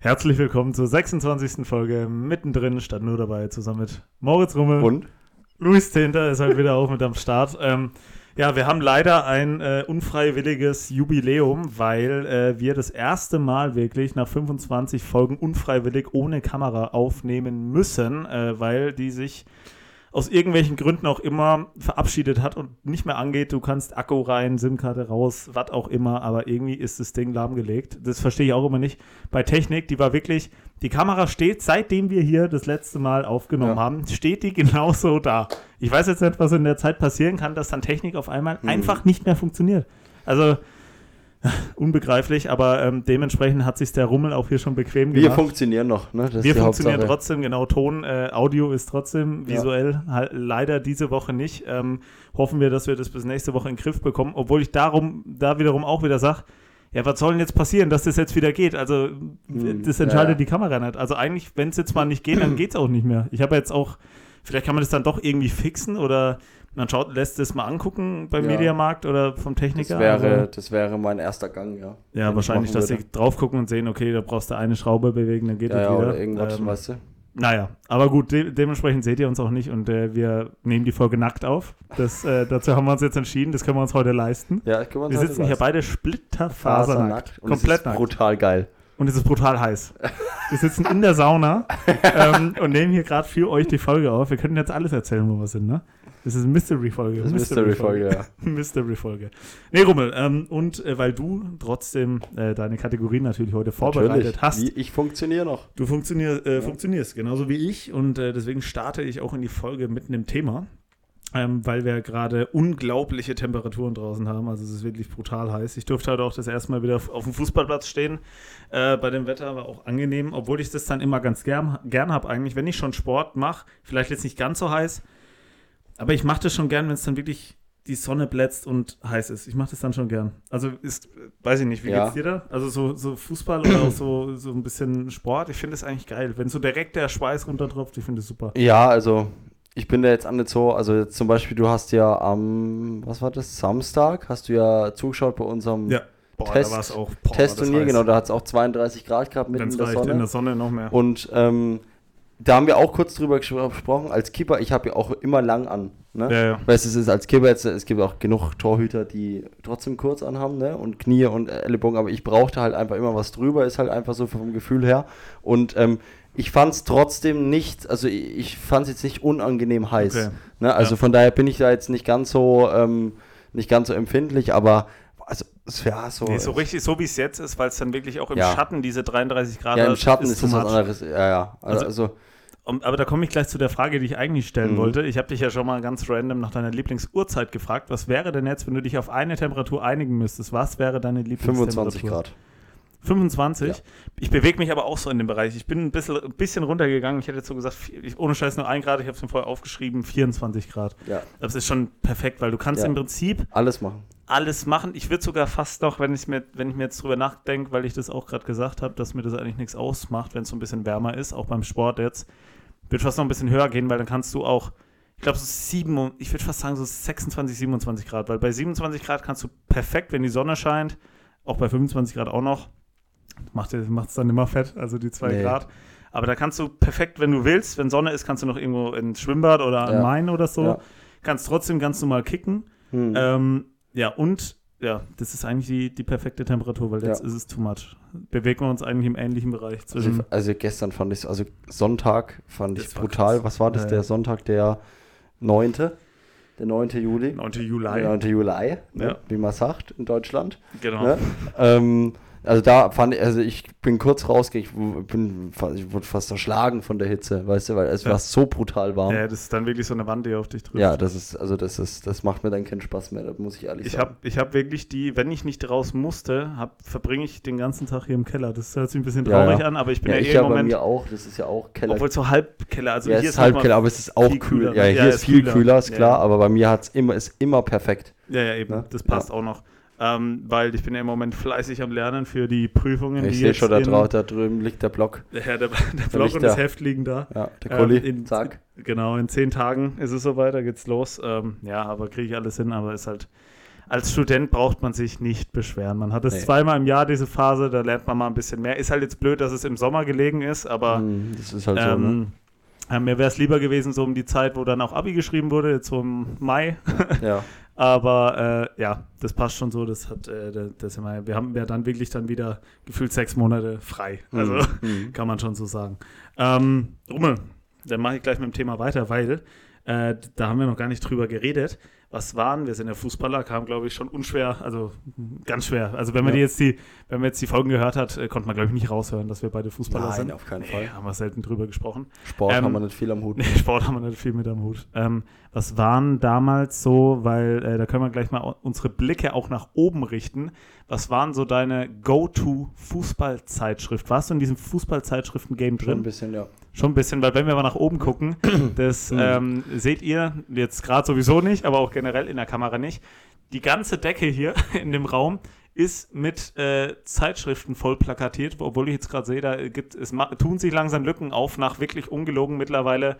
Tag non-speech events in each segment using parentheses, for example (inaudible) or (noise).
Herzlich willkommen zur 26. Folge mittendrin, statt nur dabei, zusammen mit Moritz Rummel. Und? Luis Tinter ist halt wieder auch mit am Start. Ähm, ja, wir haben leider ein äh, unfreiwilliges Jubiläum, weil äh, wir das erste Mal wirklich nach 25 Folgen unfreiwillig ohne Kamera aufnehmen müssen, äh, weil die sich aus irgendwelchen Gründen auch immer verabschiedet hat und nicht mehr angeht. Du kannst Akku rein, SIM-Karte raus, was auch immer, aber irgendwie ist das Ding lahmgelegt. Das verstehe ich auch immer nicht. Bei Technik, die war wirklich, die Kamera steht, seitdem wir hier das letzte Mal aufgenommen Ja. haben, steht die (laughs) genauso da. Ich weiß jetzt nicht, was in der Zeit passieren kann, dass dann Technik auf einmal Hm. einfach nicht mehr funktioniert. Also (laughs) unbegreiflich, aber ähm, dementsprechend hat sich der Rummel auch hier schon bequem Wir gemacht. funktionieren noch, ne? Das Wir funktionieren Hauptsache. trotzdem, genau, Ton, äh, Audio ist trotzdem Ja. visuell halt leider diese Woche nicht. Ähm, hoffen wir, dass wir das bis nächste Woche in den Griff bekommen, obwohl ich darum, da wiederum auch wieder sage, ja, was soll denn jetzt passieren, dass das jetzt wieder geht? Also, Hm, das ja, entscheidet ja. die Kamera nicht. Also, eigentlich, wenn es jetzt mal nicht geht, dann (clears throat) geht es auch nicht mehr. Ich habe jetzt auch, vielleicht kann man das dann doch irgendwie fixen oder man schaut, lässt es mal angucken beim Ja. Mediamarkt oder vom Das Techniker. wäre, Also, das wäre mein erster Gang, ja. Ja, ich wahrscheinlich, dass sie drauf gucken und sehen, okay, da brauchst du eine Schraube bewegen, dann geht ja, das ja, wieder. oder irgendwas, Ähm, weißt du? naja, aber gut, de dementsprechend seht ihr uns auch nicht und äh, wir nehmen die Folge nackt auf. Das, äh, (laughs) dazu haben wir uns jetzt entschieden, das können wir uns heute leisten. Ja, ich kann man Wir sitzen hier beide splitterfasernackt, komplett ist nackt. brutal geil. Und es ist brutal heiß. (laughs) Wir sitzen in der Sauna (laughs) ähm, und nehmen hier gerade für euch die Folge auf. Wir können jetzt alles erzählen, wo wir sind, ne? Das ist eine Mystery-Folge. Mystery-Folge, ja. (laughs) Mystery-Folge. Nee, Rummel, ähm, und äh, weil du trotzdem äh, deine Kategorie natürlich heute vorbereitet Natürlich. hast, Wie, ich funktioniere noch. Du funktionier, äh, funktionierst genauso wie ich und äh, deswegen starte ich auch in die Folge mit einem Thema, ähm, weil wir gerade unglaubliche Temperaturen draußen haben. Also es ist wirklich brutal heiß. Ich durfte heute auch das erste Mal wieder auf, auf dem Fußballplatz stehen. Äh, bei dem Wetter war auch angenehm, obwohl ich das dann immer ganz gern, gern habe eigentlich, wenn ich schon Sport mache. Vielleicht jetzt nicht ganz so heiß, aber ich mache das schon gern, wenn es dann wirklich die Sonne blätzt und heiß ist. Ich mache das dann schon gern. Also ist, weiß ich nicht, wie Ja. geht's dir da? Also so, so Fußball oder auch so, so ein bisschen Sport, ich finde es eigentlich geil. Wenn so direkt der Schweiß runtertropft, ich finde es super. Ja, also ich bin da jetzt nicht so, also jetzt zum Beispiel, du hast ja am, was war das, Samstag, hast du ja zugeschaut bei unserem Ja. Boah, Test- da war es auch. Boah, Testturnier, genau, da hat es auch 32 Grad gehabt mitten in der Sonne. in der Sonne noch mehr. Und ähm, da haben wir auch kurz drüber gespro- gesprochen. Als Keeper, ich habe ja auch immer lang an. Ne? Ja, ja. Weißt du, es ist als Keeper jetzt, es gibt auch genug Torhüter, die trotzdem kurz anhaben, ne? Und Knie und Ellenbogen, aber ich brauchte halt einfach immer was drüber, ist halt einfach so vom Gefühl her. Und ähm, ich fand es trotzdem nicht, also ich, fand es jetzt nicht unangenehm heiß. Okay. Ne? Also Ja. von daher bin ich da jetzt nicht ganz so, ähm, nicht ganz so empfindlich, aber also es wäre so. Nee, so richtig, so wie es jetzt ist, weil es dann wirklich auch im Ja. Schatten diese 33 Grad ja, im hat, Schatten ist, too das was anderes. Ja, ja. Also, Also- also Um, aber da komme ich gleich zu der Frage, die ich eigentlich stellen Mhm. wollte. Ich habe dich ja schon mal ganz random nach deiner Lieblingsuhrzeit gefragt. Was wäre denn jetzt, wenn du dich auf eine Temperatur einigen müsstest? Was wäre deine Lieblingstemperatur? 25 Grad. 25? Ja. Ich bewege mich aber auch so in dem Bereich. Ich bin ein bisschen, ein bisschen runtergegangen. Ich hätte jetzt so gesagt, ohne Scheiß nur ein Grad. Ich habe es mir vorher aufgeschrieben, 24 Grad. Ja, Das ist schon perfekt, weil du kannst Ja. im Prinzip alles machen. alles machen. Ich würde sogar fast noch, wenn, mir, wenn ich mir jetzt drüber nachdenke, weil ich das auch gerade gesagt habe, dass mir das eigentlich nichts ausmacht, wenn es so ein bisschen wärmer ist, auch beim Sport jetzt, würde fast noch ein bisschen höher gehen, weil dann kannst du auch, ich glaube so sieben, ich würde fast sagen so 26, 27 Grad, weil bei 27 Grad kannst du perfekt, wenn die Sonne scheint, auch bei 25 Grad auch noch, macht es dann immer fett, also die zwei Nee. Grad. Aber da kannst du perfekt, wenn du willst, wenn Sonne ist, kannst du noch irgendwo ins Schwimmbad oder an Ja. Main oder so. Ja. Kannst trotzdem ganz normal kicken. Hm. Ähm, ja, und ja, das ist eigentlich die, die perfekte Temperatur, weil jetzt Ja. ist es too much. Bewegen wir uns eigentlich im ähnlichen Bereich zwischen. Also, also gestern fand ich also Sonntag fand Das ich war brutal. krass. Was war das? Ja, Der. Sonntag, der 9. Der 9. Juli. 9. Der Juli. 9. Juli, ne? Wie man sagt in Deutschland. Genau. Ne? Ähm, also da fand ich, also ich bin kurz rausgegangen, ich bin, ich wurde fast erschlagen von der Hitze, weißt du, weil es Ja. war so brutal warm. Ja, das ist dann wirklich so eine Wand, die auf dich trifft. Ja, das ist, also das ist, das macht mir dann keinen Spaß mehr, da muss ich ehrlich Ich sagen. habe ich hab wirklich die, wenn ich nicht raus musste, hab, verbringe ich den ganzen Tag hier im Keller. Das hört sich ein bisschen Ja, traurig ja. an, aber ich bin ja, ja, ich eh ja im bei Moment, mir auch, das ist ja auch Keller. obwohl so Halbkeller, also ja, hier es ist ist halb noch mal- Keller, aber es ist auch kühl. kühler. Ja, Ja, hier ist ist viel kühler. kühler, ist Ja, klar, ja. aber bei mir hat's immer, ist immer perfekt. Ja, ja, eben. Ne? Das passt auch noch. Ähm, weil ich bin ja im Moment fleißig am Lernen für die Prüfungen. Ich sehe schon, da, in- drau da drüben liegt der Block. Ja, der, (laughs) der Block liegt und das der. Heft liegen da. Ja, der Ähm, Kuli, in- zack. Genau, in zehn Tagen ist es soweit, da geht's los. Ähm, ja, aber kriege ich alles hin, aber ist halt als Student braucht man sich nicht beschweren. Man hat es Nee. zweimal im Jahr, diese Phase, da lernt man mal ein bisschen mehr. Ist halt jetzt blöd, dass es im Sommer gelegen ist, aber Mhm, das ist halt so, ne? ähm, ja, mir wäre es lieber gewesen, so um die Zeit, wo dann auch Abi geschrieben wurde, jetzt so im Mai. Ja. (laughs) Aber äh, ja, das passt schon so. Das hat, äh, das, immer, wir haben ja dann wirklich dann wieder gefühlt sechs Monate frei. Also Mhm. (laughs) kann man schon so sagen. Ähm, Rummel, dann mache ich gleich mit dem Thema weiter, weil äh, da haben wir noch gar nicht drüber geredet. Was waren, wir sind ja Fußballer, kam glaube ich schon unschwer, also ganz schwer. Also wenn man Ja. die jetzt die, wenn man jetzt die Folgen gehört hat, äh, konnte man glaube ich nicht raushören, dass wir beide Fußballer Nein, sind. auf keinen Nee, Fall. haben wir selten drüber gesprochen. Sport Ähm, haben wir nicht viel am Hut. (laughs) Nee, Sport haben wir nicht viel mit am Hut. Ähm, was waren damals so, weil äh, da können wir gleich mal unsere Blicke auch nach oben richten. Was waren so deine Go-To-Fußballzeitschrift? Warst du in diesem Fußballzeitschriften-Game Schon ein drin? bisschen, ja. Schon ein bisschen, weil wenn wir mal nach oben gucken, (clears throat) das Mhm. ähm, seht ihr jetzt gerade sowieso nicht, aber auch generell in der Kamera nicht. Die ganze Decke hier (laughs) in dem Raum ist mit äh, Zeitschriften voll plakatiert, obwohl ich jetzt gerade sehe, da gibt es tun sich langsam Lücken auf nach wirklich ungelogen mittlerweile.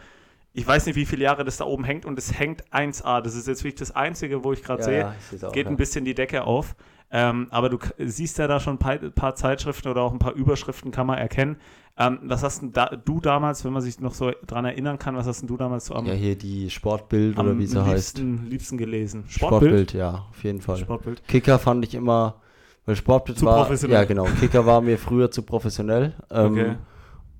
Ich weiß nicht, wie viele Jahre das da oben hängt und es hängt 1A. Das ist jetzt wirklich das Einzige, wo ich gerade ja, sehe ja, auch, geht ja. ein bisschen die Decke auf. Ähm, aber du siehst ja da schon ein paar, paar Zeitschriften oder auch ein paar Überschriften kann man erkennen. Ähm, was hast denn da, du damals, wenn man sich noch so dran erinnern kann, was hast du damals so am, Ja, hier die Sportbild oder am wie sie heißt. liebsten, liebsten gelesen? Sportbild, ja, auf jeden Fall. Sportbild. Kicker fand ich immer, weil Sportbild Zu war, professionell. ja genau, Kicker war mir früher zu professionell. Ähm, Okay.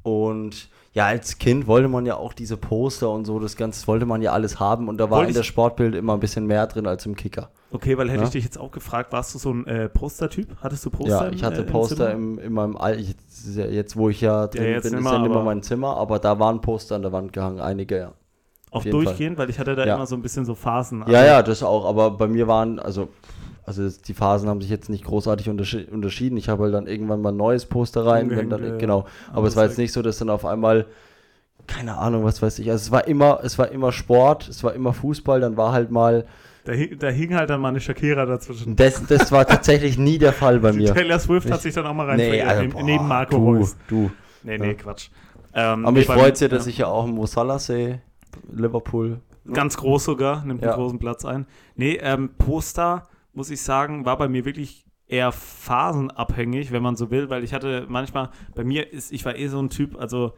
Und ja, als Kind wollte man ja auch diese Poster und so, das Ganze wollte man ja alles haben und da war Wollte in der Sportbild immer ein bisschen mehr drin als im Kicker. Okay, weil hätte Ja. ich dich jetzt auch gefragt, warst du so ein äh, Poster-Typ? Hattest du Poster? ja, ich hatte im, äh, Poster im, in meinem All jetzt, jetzt wo ich ja drin jetzt bin, nicht ist ja nicht mehr mein Zimmer, aber da waren Poster an der Wand gehangen, einige, ja. Auch jeden Fall. durchgehend, weil ich hatte da Ja. immer so ein bisschen so Phasen. Ja, ja, das auch, aber bei mir waren, also, also die Phasen haben sich jetzt nicht großartig unterschi unterschieden. Ich habe halt dann irgendwann mal ein neues Poster rein, wenn dann, ja, genau. ja. Aber es war jetzt nicht so, dass dann auf einmal, keine Ahnung, was weiß ich, also es war immer, es war immer Sport, es war immer Fußball, dann war halt mal, Da, hing- da hing halt dann mal eine Shakira dazwischen. das, das war tatsächlich nie der Fall bei (laughs) mir. Taylor Swift hat Ich- sich dann auch mal rein Nee, also, neben, boah, neben Marco du, Reus. du. Nee, nee, Ja. Quatsch. Ähm, Aber mich freut es ja, dass ich ja auch im Mosala sehe, Liverpool. Ganz groß sogar, nimmt Ja. einen großen Platz ein. Nee, ähm, Poster, muss ich sagen, war bei mir wirklich eher phasenabhängig, wenn man so will, weil ich hatte manchmal, bei mir ist, ich war eh so ein Typ, also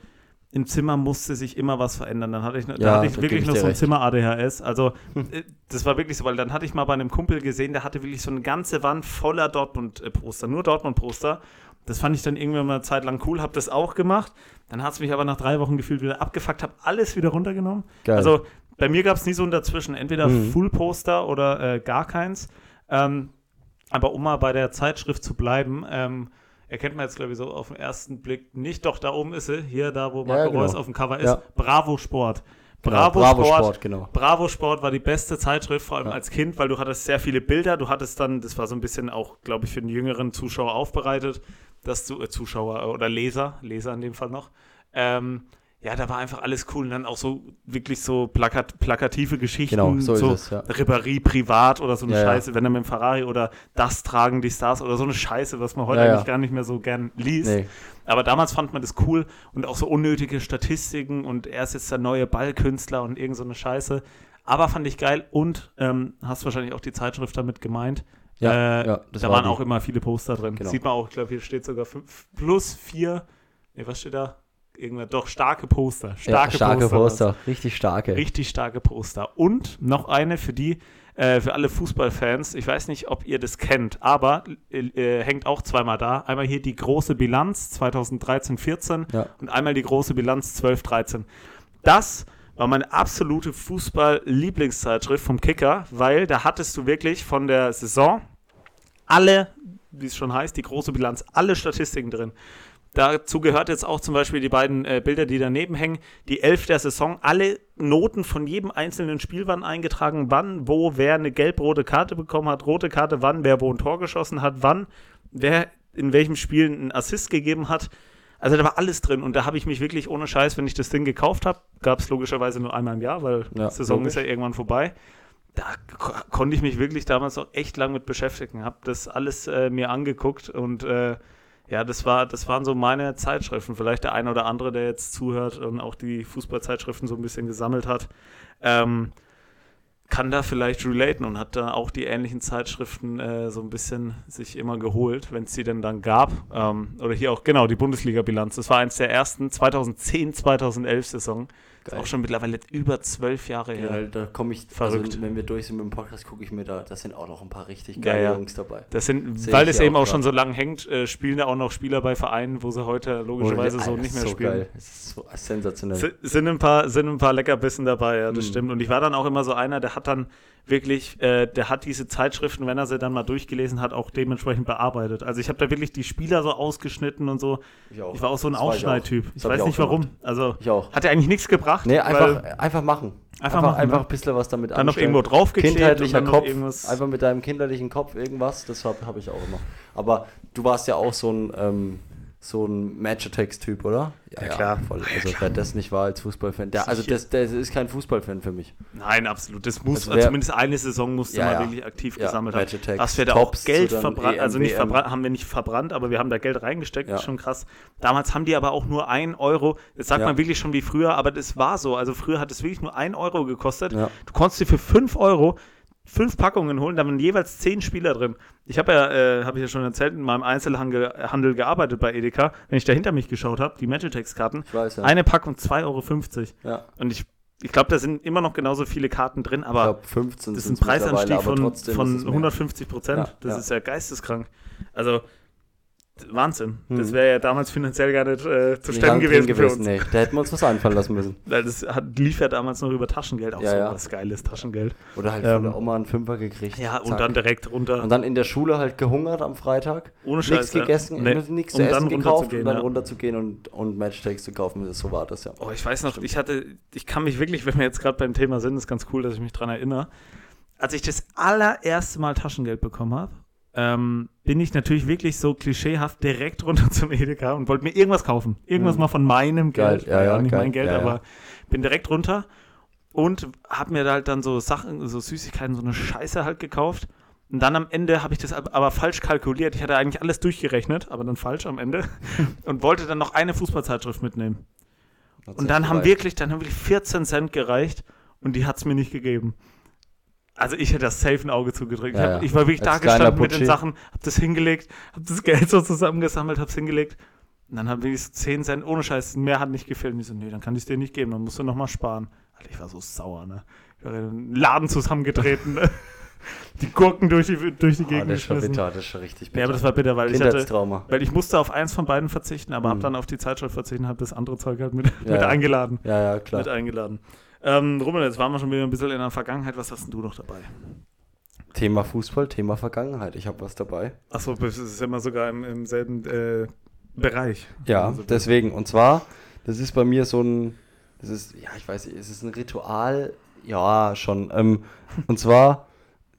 im Zimmer musste sich immer was verändern. Dann hatte ich, da Ja, hatte ich da wirklich ich noch so ein. Zimmer-ADHS. Also äh, das war wirklich so, weil dann hatte ich mal bei einem Kumpel gesehen, der hatte wirklich so eine ganze Wand voller Dortmund-Poster, nur Dortmund-Poster. Das fand ich dann irgendwann mal eine Zeit lang cool, habe das auch gemacht. Dann hat es mich aber nach drei Wochen gefühlt wieder abgefuckt, habe alles wieder runtergenommen. Geil. Also bei mir gab es nie so ein Dazwischen, entweder Mhm. Full-Poster oder äh, gar keins. Ähm, aber um mal bei der Zeitschrift zu bleiben, ähm, erkennt man jetzt, glaube ich, so auf den ersten Blick nicht. Doch, da oben ist sie, hier, da, wo Ja, Marco genau. Reus auf dem Cover ist. Ja. Bravo Sport. Genau, Bravo, Bravo Sport. Sport, genau. Bravo Sport war die beste Zeitschrift, vor allem Ja. als Kind, weil du hattest sehr viele Bilder. Du hattest dann, das war so ein bisschen auch, glaube ich, für den jüngeren Zuschauer aufbereitet, dass du, äh, Zuschauer oder Leser, Leser in dem Fall noch, ähm, ja, da war einfach alles cool und dann auch so wirklich so plakat, plakative Geschichten, Genau, so es, ja. Ribéry privat oder so eine Ja, ja. Scheiße, wenn er mit dem Ferrari oder das tragen die Stars oder so eine Scheiße, was man heute Ja, ja. eigentlich gar nicht mehr so gern liest. Nee. Aber damals fand man das cool und auch so unnötige Statistiken und er ist jetzt der neue Ballkünstler und irgend so eine Scheiße. Aber fand ich geil und ähm, hast wahrscheinlich auch die Zeitschrift damit gemeint. Ja, äh, ja, das da war waren die. auch immer viele Poster drin. Genau. Sieht man auch, ich glaube, hier steht sogar fünf, plus vier. Nee, was steht da? Irgendwann, doch, starke Poster. Starke, ja, starke Poster. Poster, richtig starke. Richtig starke Poster. Und noch eine für die, äh, für alle Fußballfans. Ich weiß nicht, ob ihr das kennt, aber äh, äh, hängt auch zweimal da. Einmal hier die große Bilanz 2013-14 Ja. und einmal die große Bilanz 12-13. Das war meine absolute Fußball-Lieblingszeitschrift vom Kicker, weil da hattest du wirklich von der Saison alle, wie es schon heißt, die große Bilanz, alle Statistiken drin. Dazu gehört jetzt auch zum Beispiel die beiden äh, Bilder, die daneben hängen. Die Elf der Saison, alle Noten von jedem einzelnen Spiel waren eingetragen, wann, wo, wer eine gelb-rote Karte bekommen hat, rote Karte, wann, wer wo ein Tor geschossen hat, wann, wer in welchem Spiel einen Assist gegeben hat. Also da war alles drin und da habe ich mich wirklich ohne Scheiß, wenn ich das Ding gekauft habe, gab es logischerweise nur einmal im Jahr, weil Ja, die Saison logisch. ist ja irgendwann vorbei. Da ko konnte ich mich wirklich damals auch echt lang mit beschäftigen, habe das alles äh, mir angeguckt und äh, ja, das war, das waren so meine Zeitschriften. Vielleicht der eine oder andere, der jetzt zuhört und auch die Fußballzeitschriften so ein bisschen gesammelt hat. Ähm, kann da vielleicht relaten und hat da auch die ähnlichen Zeitschriften äh, so ein bisschen sich immer geholt, wenn es sie denn dann gab. Ähm, oder hier auch, genau, die Bundesliga-Bilanz. Das war eins der ersten 2010, 2011 Saison. Ist auch schon mittlerweile über zwölf Jahre her. Ja, da komme ich, Verrückt. Also, wenn wir durch sind mit dem Podcast, gucke ich mir da, da sind auch noch ein paar richtig Ja, geile ja. Jungs dabei. Das sind, weil es eben auch auch schon so lange hängt, äh, spielen da auch noch Spieler bei Vereinen, wo sie heute logischerweise so Alter, nicht mehr so spielen. Geil. Das ist so sensationell. S- Sind ein paar, sind ein paar Leckerbissen dabei, ja, das Mhm. stimmt. Und ich war dann auch immer so einer, der hat dann wirklich, äh, der hat diese Zeitschriften, wenn er sie dann mal durchgelesen hat, auch dementsprechend bearbeitet. Also ich habe da wirklich die Spieler so ausgeschnitten und so. Ich auch. Ich war auch so ein ich. Aufschneidtyp. Ich hab weiß ich nicht warum. gemacht. Also Ich auch. hat ja eigentlich nichts gebracht. Nee, einfach, einfach machen. Einfach machen, Einfach ne? ein bisschen was damit dann noch anstellen. irgendwo draufgeklebt Kindheitlicher noch Kopf, irgendwas. einfach mit deinem kinderlichen Kopf irgendwas, das habe hab ich auch immer. Aber du warst ja auch so ein, ähm, so ein Match-Attacks-Typ, oder? Ja, klar. Voll. Also wer das nicht war als Fußballfan, der, also das, der ist kein Fußballfan für mich. Nein, absolut. Das muss, Also wer- zumindest eine Saison musste Ja, man ja. wirklich aktiv Ja, gesammelt haben. Was wir da Tops auch Geld verbrannt, EM, also nicht WM. verbrannt, haben wir nicht verbrannt, aber wir haben da Geld reingesteckt, Ja. ist schon krass. Damals haben die aber auch nur ein Euro, das sagt Ja. man wirklich schon wie früher, aber das war so. Also früher hat es wirklich nur ein Euro gekostet. Ja. Du konntest dir für fünf Euro fünf Packungen holen, da waren jeweils zehn Spieler drin. Ich habe ja, äh, habe ich ja schon erzählt, in meinem Einzelhandel Handel gearbeitet bei Edeka. Wenn ich da hinter mich geschaut habe, die Magitex-Karten, Ich ja. eine Packung 2,50 Euro. ja. Und ich, ich glaube, da sind immer noch genauso viele Karten drin, Ich aber glaube 15 das ist ein Preisanstieg von, von es mehr. 150 Prozent. Ja, das ist ja geisteskrank. Also, Wahnsinn. Hm. Das wäre ja damals finanziell gar nicht äh, zu stemmen drin gewesen, für uns. Nee, da hätten wir uns was einfallen lassen müssen. (laughs) Weil das hat, lief ja damals noch über Taschengeld, auch Ja, so ja. was geiles Taschengeld. Oder halt Ähm, von der Oma einen Fünfer gekriegt. Ja, und zack. dann direkt runter. Und dann in der Schule halt gehungert am Freitag. ohne Nichts Scheiß. ja. gegessen, Nee, nichts um zu essen gekauft und dann ja. runterzugehen und, und Matchtakes zu kaufen. Das- So war das ja. Oh, ich weiß noch, ich hatte, ich kann mich wirklich, wenn wir jetzt gerade beim Thema sind, ist ganz cool, dass ich mich dran erinnere. Als ich das allererste Mal Taschengeld bekommen habe, ähm, bin ich natürlich wirklich so klischeehaft direkt runter (laughs) zum Edeka und wollte mir irgendwas kaufen. Irgendwas Mhm. mal von meinem Geil, Geld. ja, War ja, nicht geil, mein Geld, ja, ja. aber bin direkt runter und habe mir da halt dann so Sachen, so Süßigkeiten, so eine Scheiße halt gekauft. Und dann am Ende habe ich das ab- aber falsch kalkuliert. Ich hatte eigentlich alles durchgerechnet, aber dann falsch am Ende. (laughs) und wollte dann noch eine Fußballzeitschrift mitnehmen. Und dann haben wirklich, dann haben wirklich 14 Cent gereicht und die hat es mir nicht gegeben. Also ich hätte das safe ein Auge zugedrückt. Ja, ich, hab, ich war wirklich da gestanden mit den. Sachen, hab das hingelegt, hab das Geld so zusammengesammelt, hab's hingelegt. Und dann haben wir so 10 Cent, ohne Scheiß, mehr hat nicht gefehlt. Und ich so, nee, dann kann ich es dir nicht geben, dann musst du nochmal sparen. Alter, ich war so sauer, ne? Ich war in den Laden zusammengetreten, ne? (laughs) Die Gurken durch die, durch die Ah, Gegend das ist schon bitter, das ist schon richtig bitter. Ja, aber das war bitter, weil ich hatte, weil ich musste auf eins von beiden verzichten, aber hab Mhm. dann auf die Zeitschrift verzichtet und hab das andere Zeug halt mit, Ja, mit ja. eingeladen. Ja, ja, klar. Mit eingeladen. Ähm, Rummel, jetzt waren wir schon wieder ein bisschen in der Vergangenheit. Was hast denn du noch dabei? Thema Fußball, Thema Vergangenheit. Ich habe was dabei. Achso, das ist immer sogar im, im selben äh, Bereich. Ja, Also, deswegen. Und zwar, das ist bei mir so ein, das ist, ja, ich weiß nicht, es ist ein Ritual, ja, schon. Ähm, und zwar,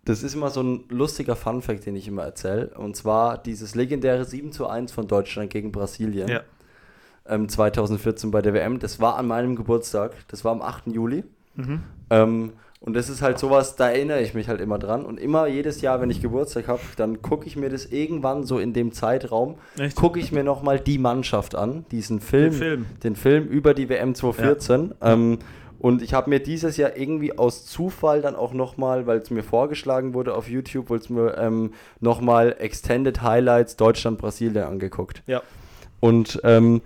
das ist immer so ein lustiger Funfact, den ich immer erzähle. Und zwar dieses legendäre 7 zu 1 von Deutschland gegen Brasilien. Ja. Ähm, 2014 bei der WM. Das war an meinem Geburtstag. Das war am 8. Juli. Mhm. Ähm, und das ist halt sowas, da erinnere ich mich halt immer dran. Und immer jedes Jahr, wenn ich Geburtstag habe, dann gucke ich mir das irgendwann so in dem Zeitraum, gucke ich mir nochmal die Mannschaft an, diesen Film, Den Film. den Film über die WM 2014. Ähm, und ich habe mir dieses Jahr irgendwie aus Zufall dann auch nochmal, weil es mir vorgeschlagen wurde auf YouTube, wurde es mir ähm, nochmal Extended Highlights Deutschland-Brasilien angeguckt. Ja. Und ähm,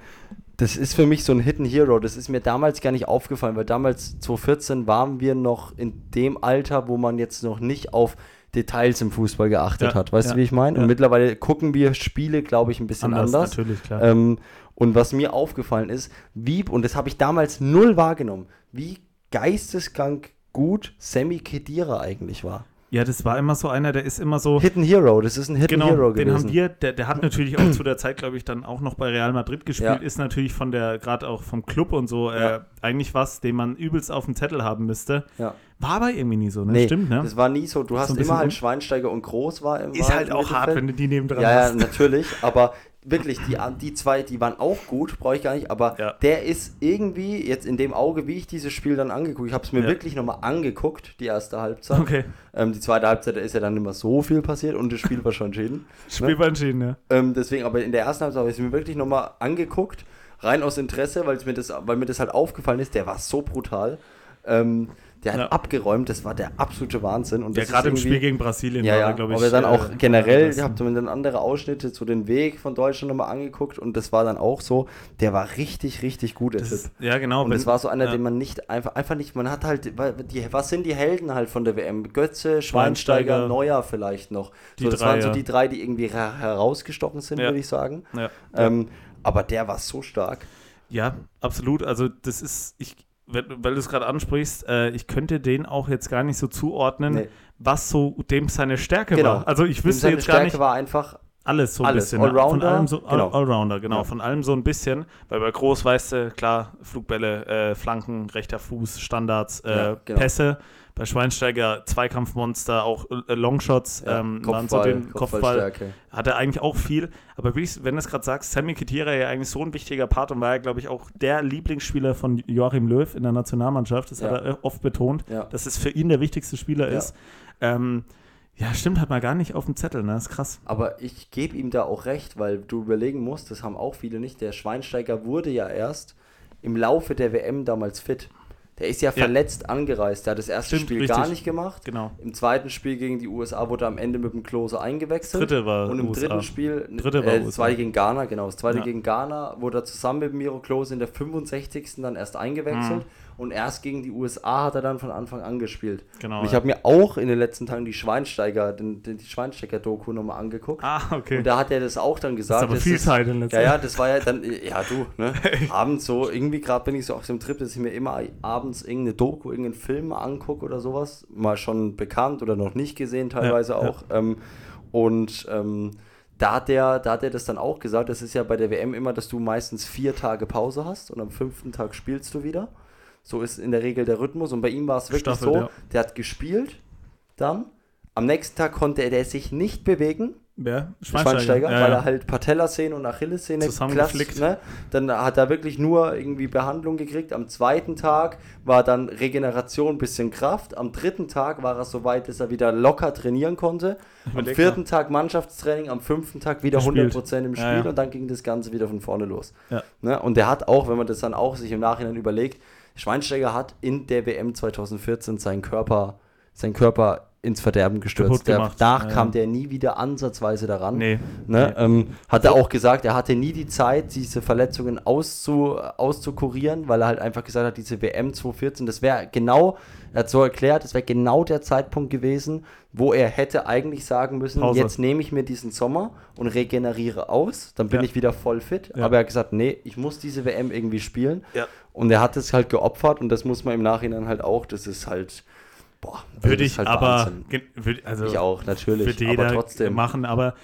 das ist für mich so ein Hidden Hero. Das ist mir damals gar nicht aufgefallen, weil damals 2014 waren wir noch in dem Alter, wo man jetzt noch nicht auf Details im Fußball geachtet Ja, hat. Weißt ja, du, wie ich meine? ja. Und mittlerweile gucken wir Spiele, glaube ich, ein bisschen anders. natürlich, klar. Ähm, und was mir aufgefallen ist, wie, und das habe ich damals null wahrgenommen, wie geisteskrank gut Sammy Kedira eigentlich war. Ja, das war immer so einer, der ist immer so. Hidden Hero, das ist ein Hidden Genau, Hero den gewesen. haben wir, der, der hat natürlich auch zu der Zeit, glaube ich, dann auch noch bei Real Madrid gespielt, Ja. ist natürlich von der, gerade auch vom Club und so, äh, Ja. eigentlich was, den man übelst auf dem Zettel haben müsste. ja. War aber irgendwie nie so, ne? Nee, Stimmt, ne? Das war nie so. Du hast bisschen immer halt Schweinsteiger und Groß war im Ist halt im auch hart, Mittelfeld. wenn du die neben dran Ja, ja, hast. natürlich, aber wirklich, die, die zwei, die waren auch gut, brauche ich gar nicht, aber Ja. der ist irgendwie jetzt in dem Auge, wie ich dieses Spiel dann angeguckt, ich habe es mir Ja. wirklich nochmal angeguckt, die erste Halbzeit. Okay, Ähm, die zweite Halbzeit da ist ja dann mehr so viel passiert und das Spiel war schon entschieden. (laughs) Spiel war entschieden, ja. Ähm, deswegen, aber in der ersten Halbzeit habe ich es mir wirklich nochmal angeguckt, rein aus Interesse, weil mir, das, weil mir das halt aufgefallen ist, der war so brutal. Ähm, der hat Ja. abgeräumt, das war der absolute Wahnsinn. Und Ja, das gerade im Spiel gegen Brasilien ja, war ja, glaube ich. aber dann auch äh, generell, ich habe mir dann andere Ausschnitte zu den Weg von Deutschland nochmal angeguckt und das war dann auch so, der war richtig, richtig gut, der Das ist, ja, genau. Und wenn- das war so einer, ja. den man nicht einfach, einfach nicht, man hat halt, die, was sind die Helden halt von der WM? Götze, Schweinsteiger, Schweinsteiger, Neuer vielleicht noch. so, das drei, waren so die drei, die irgendwie ra- herausgestochen sind, würde ich sagen. Ähm, aber der war so stark. Ja, absolut. Also das ist, ich, weil du es gerade ansprichst, äh, ich könnte den auch jetzt gar nicht so zuordnen, Nee. was so dem seine Stärke Genau. war. Also ich wüsste seine jetzt gar Stärke nicht war einfach, alles so ein alles. bisschen. ne? Von Allrounder, allem so, genau. All, Allrounder, genau. Ja. Von allem so ein bisschen. Weil bei Groß weißt du, klar, Flugbälle, äh, Flanken, rechter Fuß, Standards, äh, Ja, genau. Pässe. Bei Schweinsteiger Zweikampfmonster, auch äh, Longshots, ja, ähm, waren so den Kopfball. Hat er eigentlich auch viel. Aber wirklich, wenn du es gerade sagst, Sammy Khedira ja eigentlich so ein wichtiger Part und war ja, glaube ich, auch der Lieblingsspieler von Joachim Löw in der Nationalmannschaft. Das Ja. hat er äh, oft betont, Ja. dass es für ihn der wichtigste Spieler ist. Ähm, ja, stimmt, hat man gar nicht auf dem Zettel, ne? Das ist krass. Aber ich gebe ihm da auch recht, weil du überlegen musst, das haben auch viele nicht. Der Schweinsteiger wurde ja erst im Laufe der WM damals fit. Der ist ja, Ja. verletzt angereist. Der hat das erste Stimmt, Spiel gar richtig. nicht gemacht. Genau. Im zweiten Spiel gegen die USA wurde er am Ende mit dem Klose eingewechselt. Dritte war Und im USA. dritten Spiel, Dritte äh, das zweite gegen Ghana, genau, das zweite Ja. gegen Ghana wurde er zusammen mit Miro Klose in der 65. dann erst eingewechselt. Mhm. Und erst gegen die USA hat er dann von Anfang an gespielt. Genau. Und ich ja. habe mir auch in den letzten Tagen die Schweinsteiger, den, den, die Schweinsteiger-Doku nochmal angeguckt. ah, okay. Und da hat er das auch dann das gesagt. ist aber das viel Zeit in letzter ja, ja, das war ja dann, ja du, ne? (laughs) abends so, irgendwie gerade bin ich so auf einem Trip, dass ich mir immer abends irgendeine Doku, irgendeinen Film angucke oder sowas. Mal schon bekannt oder noch nicht gesehen, teilweise Ja, ja. auch. Ähm, und ähm, da hat, der, da hat er das dann auch gesagt, das ist ja bei der WM immer, dass du meistens vier Tage Pause hast und am fünften Tag spielst du wieder. So ist in der Regel der Rhythmus. Und bei ihm war es wirklich Staffelt, so, ja. der hat gespielt, dann. Am nächsten Tag konnte er der sich nicht bewegen, Wer? Schweinsteiger, Ja, weil ja. er halt Patellasehne und Achillessehne Zusammengeflickt. ne? Dann hat er wirklich nur irgendwie Behandlung gekriegt. Am zweiten Tag war dann Regeneration, bisschen Kraft. Am dritten Tag war er so weit, dass er wieder locker trainieren konnte. Am vierten Tag Mannschaftstraining, am fünften Tag wieder Gespielt. 100% im Spiel Ja, ja. und dann ging das Ganze wieder von vorne los. Ja. Ne? Und der hat auch, wenn man das dann auch sich im Nachhinein überlegt, Schweinsteiger hat in der WM 2014 seinen Körper, seinen Körper ins Verderben gestürzt. Der, danach Ja, kam ja. der nie wieder ansatzweise daran. Nee. Ne? Nee. Ähm, hat er auch gesagt, er hatte nie die Zeit, diese Verletzungen auszu, auszukurieren, weil er halt einfach gesagt hat, diese WM 2014, das wäre genau, er hat so erklärt, das wäre genau der Zeitpunkt gewesen, wo er hätte eigentlich sagen müssen, Pause. jetzt nehme ich mir diesen Sommer und regeneriere aus, dann bin Ja. ich wieder voll fit. Ja. Aber er hat gesagt, nee, ich muss diese WM irgendwie spielen. Und er hat es halt geopfert und das muss man im Nachhinein halt auch, das ist halt, boah, Würde ich halt aber, würd, also Ich auch, natürlich, Würde jeder aber trotzdem. machen, aber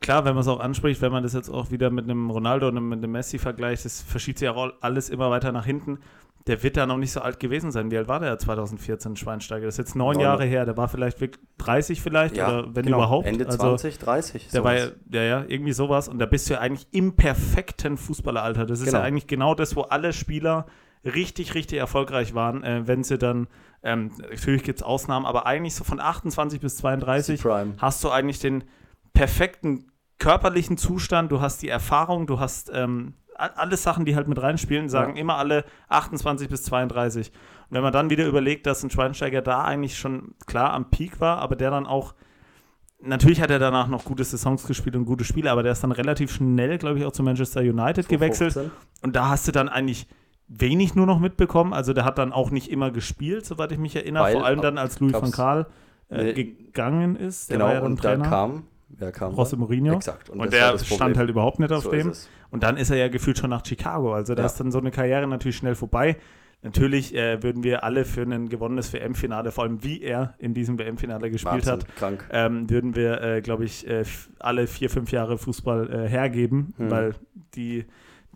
klar, wenn man es auch anspricht, wenn man das jetzt auch wieder mit einem Ronaldo und mit einem Messi vergleicht, das verschiebt sich ja auch alles immer weiter nach hinten. Der wird da noch nicht so alt gewesen sein. Wie alt war der 2014, Schweinsteiger? Das ist jetzt neun Neun. Jahre her. Der war vielleicht wirklich 30 vielleicht oder wenn genau. überhaupt. Ende also, 20, 30. Der war ja, sowas. ja, ja, irgendwie sowas. Und da bist du ja eigentlich im perfekten Fußballeralter. Das ist Genau. ja eigentlich genau das, wo alle Spieler richtig, richtig erfolgreich waren, äh, wenn sie dann, ähm, natürlich gibt es Ausnahmen, aber eigentlich so von 28 bis 32 Prime. hast du eigentlich den perfekten körperlichen Zustand, du hast die Erfahrung, du hast ähm, a- alle Sachen, die halt mit reinspielen, sagen Ja. immer alle 28 bis 32. Und wenn man dann wieder überlegt, dass ein Schweinsteiger da eigentlich schon klar am Peak war, aber der dann auch Natürlich hat er danach noch gute Saisons gespielt und gute Spiele, aber der ist dann relativ schnell, glaube ich, auch zu Manchester United gewechselt. 2015. Und da hast du dann eigentlich wenig nur noch mitbekommen. Also der hat dann auch nicht immer gespielt, soweit ich mich erinnere. Weil, Vor allem dann, als Louis van Gaal äh, gegangen ist. Der Genau, dann und da Trainer. kam, wer kam? José da? Mourinho. Exakt. Und, war der stand halt überhaupt nicht auf so dem. Und dann ist er ja gefühlt schon nach Chicago. Also da Ja. ist dann so eine Karriere natürlich schnell vorbei. Natürlich äh, würden wir alle für ein gewonnenes WM-Finale, vor allem wie er in diesem WM-Finale gespielt Wahnsinn, hat, Krank. ähm, würden wir, äh, glaube ich, äh, alle vier, fünf Jahre Fußball äh, hergeben, Hm. weil die,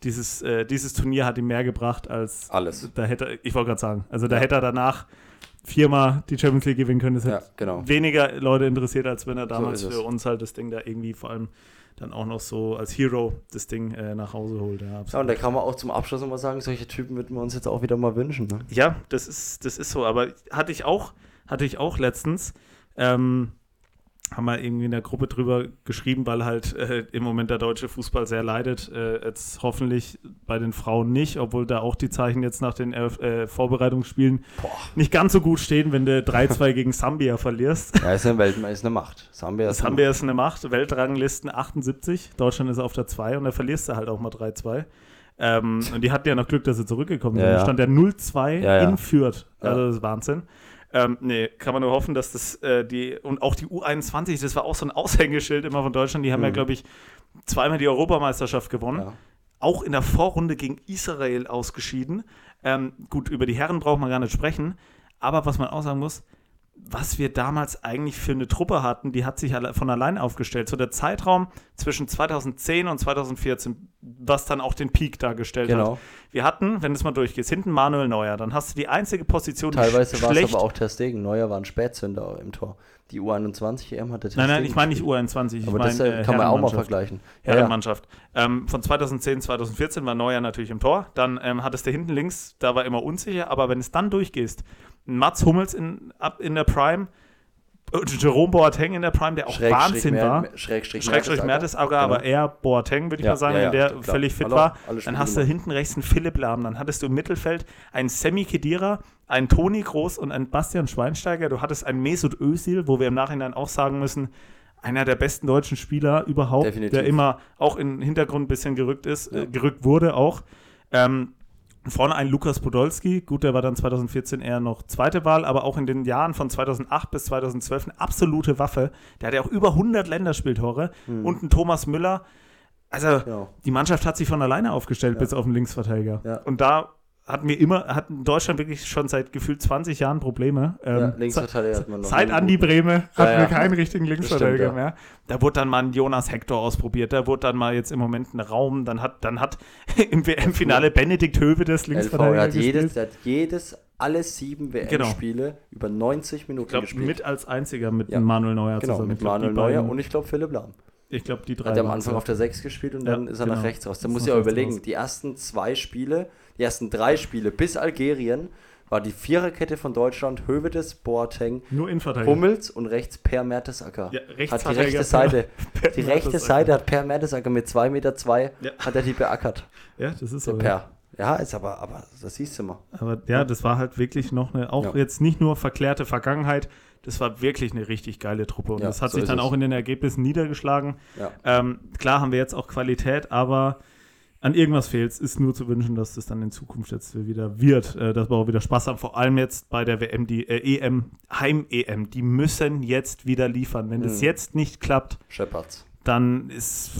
dieses, äh, dieses Turnier hat ihm mehr gebracht als Alles. da hätte, ich wollte gerade sagen, also da Ja. hätte er danach viermal die Champions League gewinnen können. Das Ja, hätte genau. weniger Leute interessiert, als wenn er damals es. für uns halt das Ding da irgendwie vor allem dann auch noch so als Hero das Ding äh, nach Hause holt. Ja, Ja, und da kann man auch zum Abschluss nochmal sagen, solche Typen würden wir uns jetzt auch wieder mal wünschen. Ne? Ja, das ist, das ist so. Aber hatte ich auch, hatte ich auch letztens. Ähm, haben wir irgendwie in der Gruppe drüber geschrieben, weil halt äh, im Moment der deutsche Fußball sehr leidet. Äh, jetzt hoffentlich bei den Frauen nicht, obwohl da auch die Zeichen jetzt nach den äh, Vorbereitungsspielen Boah. nicht ganz so gut stehen, wenn du 3-2 (laughs) gegen Sambia verlierst. Ja, ist eine, Welt, ist eine Macht. Sambia ist, Sambia eine, ist eine Macht. Weltranglisten 78, Deutschland ist auf der 2 und da verlierst du halt auch mal 3-2. Ähm, und die hatten ja noch Glück, dass sie zurückgekommen sind. Ja, ja. stand ja 0-2 ja, ja. in Fürth. Also das ist Wahnsinn. Ähm, nee, kann man nur hoffen, dass das äh, die und auch die U21, das war auch so ein Aushängeschild immer von Deutschland, die haben mhm. ja, glaube ich, zweimal die Europameisterschaft gewonnen. Ja. Auch in der Vorrunde gegen Israel ausgeschieden. Ähm, gut, über die Herren braucht man gar nicht sprechen. Aber was man auch sagen muss, was wir damals eigentlich für eine Truppe hatten, die hat sich von allein aufgestellt. So der Zeitraum zwischen 2010 und 2014, was dann auch den Peak dargestellt genau. hat. Wir hatten, wenn du es mal durchgehst, hinten Manuel Neuer, dann hast du die einzige Position, Teilweise war es aber auch Testegen. Neuer war ein Spätzünder im Tor. Die U21 EM hatte. Nein, nein, ich meine nicht U21. Ich aber mein, das äh, kann man auch mal vergleichen. Herrenmannschaft. Ja. Ähm, von 2010, 2014 war Neuer natürlich im Tor. Dann ähm, hattest du hinten links, da war immer unsicher, aber wenn es dann durchgehst, Mats Hummels in, ab in der Prime, Jerome Boateng in der Prime, der auch Schräg, Wahnsinn Schräg, war. Schrägstrich, Schrägstrich Mertesacker, genau. aber eher Boateng, würde ich ja, mal sagen, ja, ja, der klar. völlig fit Hallo, war. Dann hast du hinten rechts einen Philipp Lahm, dann hattest du im Mittelfeld einen Sammy Kedira, einen Toni Groß und einen Bastian Schweinsteiger. Du hattest einen Mesut Özil, wo wir im Nachhinein auch sagen müssen, einer der besten deutschen Spieler überhaupt, Definitiv. der immer auch in den Hintergrund ein bisschen gerückt ist, äh, gerückt wurde auch. Ähm, Vorne ein Lukas Podolski, gut, der war dann 2014 eher noch zweite Wahl, aber auch in den Jahren von 2008 bis 2012 eine absolute Waffe. Der hat ja auch über 100 Länderspieltore mhm. und ein Thomas Müller. Also ja. die Mannschaft hat sich von alleine aufgestellt, ja. bis auf den Linksverteidiger. Ja. Und da hatten wir immer, hat in Deutschland wirklich schon seit gefühlt 20 Jahren Probleme. Ähm, ja, Linksverteidiger hat man noch. Seit Andi Breme hatten ja, wir keinen richtigen Linksverteidiger mehr. Da wurde dann mal ein Jonas Hector ausprobiert, da wurde dann mal jetzt im Moment ein Raum, dann hat, dann hat (laughs) im WM-Finale Benedikt Höwe das Linksverteidiger hat jedes, hat jedes, alle sieben WM-Spiele genau. über 90 Minuten ich glaub, gespielt. Mit als einziger mit ja. Manuel Neuer genau, zusammen. Mit Manuel Neuer und ich glaube Philipp Lahm. Ich glaube, die drei. Hat er am Anfang auf der 6 gespielt und dann ist er genau. nach rechts raus. Da muss ich auch überlegen, raus. die ersten zwei Spiele die ersten drei Spiele bis Algerien war die Viererkette von Deutschland Hövedes, Boateng, Nur Hummels und rechts Per Mertesacker. Ja, hat die rechte Seite, (laughs) per die rechte Seite hat Per Mertesacker mit 2,2 Meter zwei, ja. hat er die beackert. Ja, das ist so. Per. Ja, ist aber, aber das siehst du mal. Aber ja, das war halt wirklich noch eine, auch ja. jetzt nicht nur verklärte Vergangenheit, das war wirklich eine richtig geile Truppe. Und ja, das hat so sich dann auch in den Ergebnissen niedergeschlagen. Ähm, klar haben wir jetzt auch Qualität, aber an irgendwas fehlt. Es ist nur zu wünschen, dass das dann in Zukunft jetzt wieder wird, äh, dass wir auch wieder Spaß haben. Vor allem jetzt bei der WM, die äh, EM, Heim-EM. Die müssen jetzt wieder liefern. Wenn mhm. das jetzt nicht klappt, Scheppert's dann ist,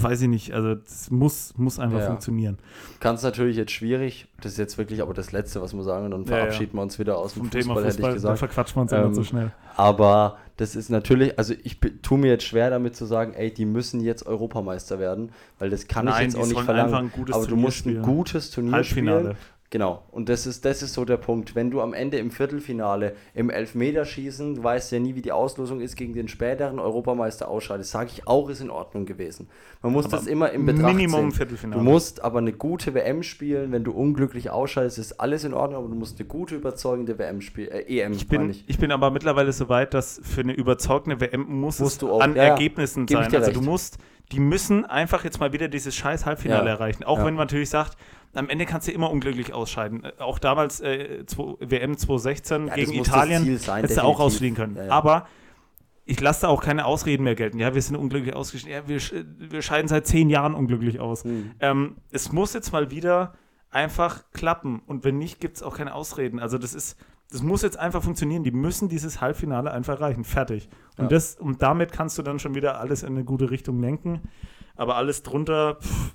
weiß ich nicht, also das muss, muss einfach ja, funktionieren. Kann es natürlich jetzt schwierig, das ist jetzt wirklich aber das Letzte, was wir sagen, und dann verabschieden ja, wir uns wieder aus dem Fußball, Thema Fußball, hätte ich gesagt. Dann verquatschen wir uns ähm, so schnell. Aber das ist natürlich, also ich tue mir jetzt schwer damit zu sagen, ey, die müssen jetzt Europameister werden, weil das kann Nein, ich jetzt auch nicht verlangen. aber du musst ein gutes Turnier Halbfinale. spielen Genau, und das ist, das ist so der Punkt. Wenn du am Ende im Viertelfinale im Elfmeterschießen, du weißt ja nie, wie die Auslosung ist, gegen den späteren Europameister ausscheidest, sage ich auch, ist in Ordnung gewesen. Man muss aber das immer im Betracht Minimum sehen. Viertelfinale. Du musst aber eine gute WM spielen, wenn du unglücklich ausscheidest, ist alles in Ordnung, aber du musst eine gute, überzeugende WM spielen, äh, EM. Ich bin, ich. ich. bin aber mittlerweile so weit, dass für eine überzeugende WM muss musst es auch, an ja, Ergebnissen sein. Also du musst, die müssen einfach jetzt mal wieder dieses scheiß Halbfinale ja. erreichen. Auch ja. wenn man natürlich sagt, am Ende kannst du immer unglücklich ausscheiden. Äh, auch damals äh, WM 2016 ja, gegen Italien hättest du auch rausfliegen können. Aber ich lasse da auch keine Ausreden mehr gelten. Ja, wir sind unglücklich ausgeschieden. Ja, wir, wir scheiden seit zehn Jahren unglücklich aus. Mhm. Ähm, es muss jetzt mal wieder einfach klappen. Und wenn nicht, gibt es auch keine Ausreden. Also das ist, das muss jetzt einfach funktionieren. Die müssen dieses Halbfinale einfach erreichen. Fertig. Und, das, und damit kannst du dann schon wieder alles in eine gute Richtung lenken. Aber alles drunter, pff,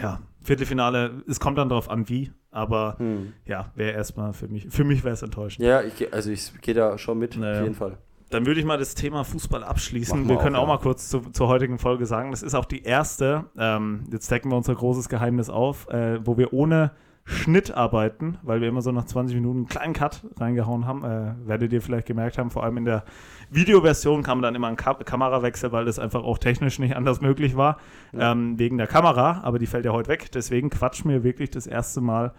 ja, Viertelfinale, es kommt dann darauf an, wie, aber hm. ja, wäre erstmal für mich, für mich wäre es enttäuschend. Ja, ich, also ich gehe da schon mit, naja. auf jeden Fall. Dann würde ich mal das Thema Fußball abschließen. Wir, wir können auch, auch mal kurz zu, zur heutigen Folge sagen, das ist auch die erste, ähm, jetzt decken wir unser großes Geheimnis auf, äh, wo wir ohne Schnitt arbeiten, weil wir immer so nach 20 Minuten einen kleinen Cut reingehauen haben. Äh, werdet ihr vielleicht gemerkt haben, vor allem in der Videoversion kam dann immer ein Ka Kamerawechsel, weil das einfach auch technisch nicht anders möglich war, ja. ähm, wegen der Kamera, aber die fällt ja heute weg. Deswegen quatschen wir wirklich das erste Mal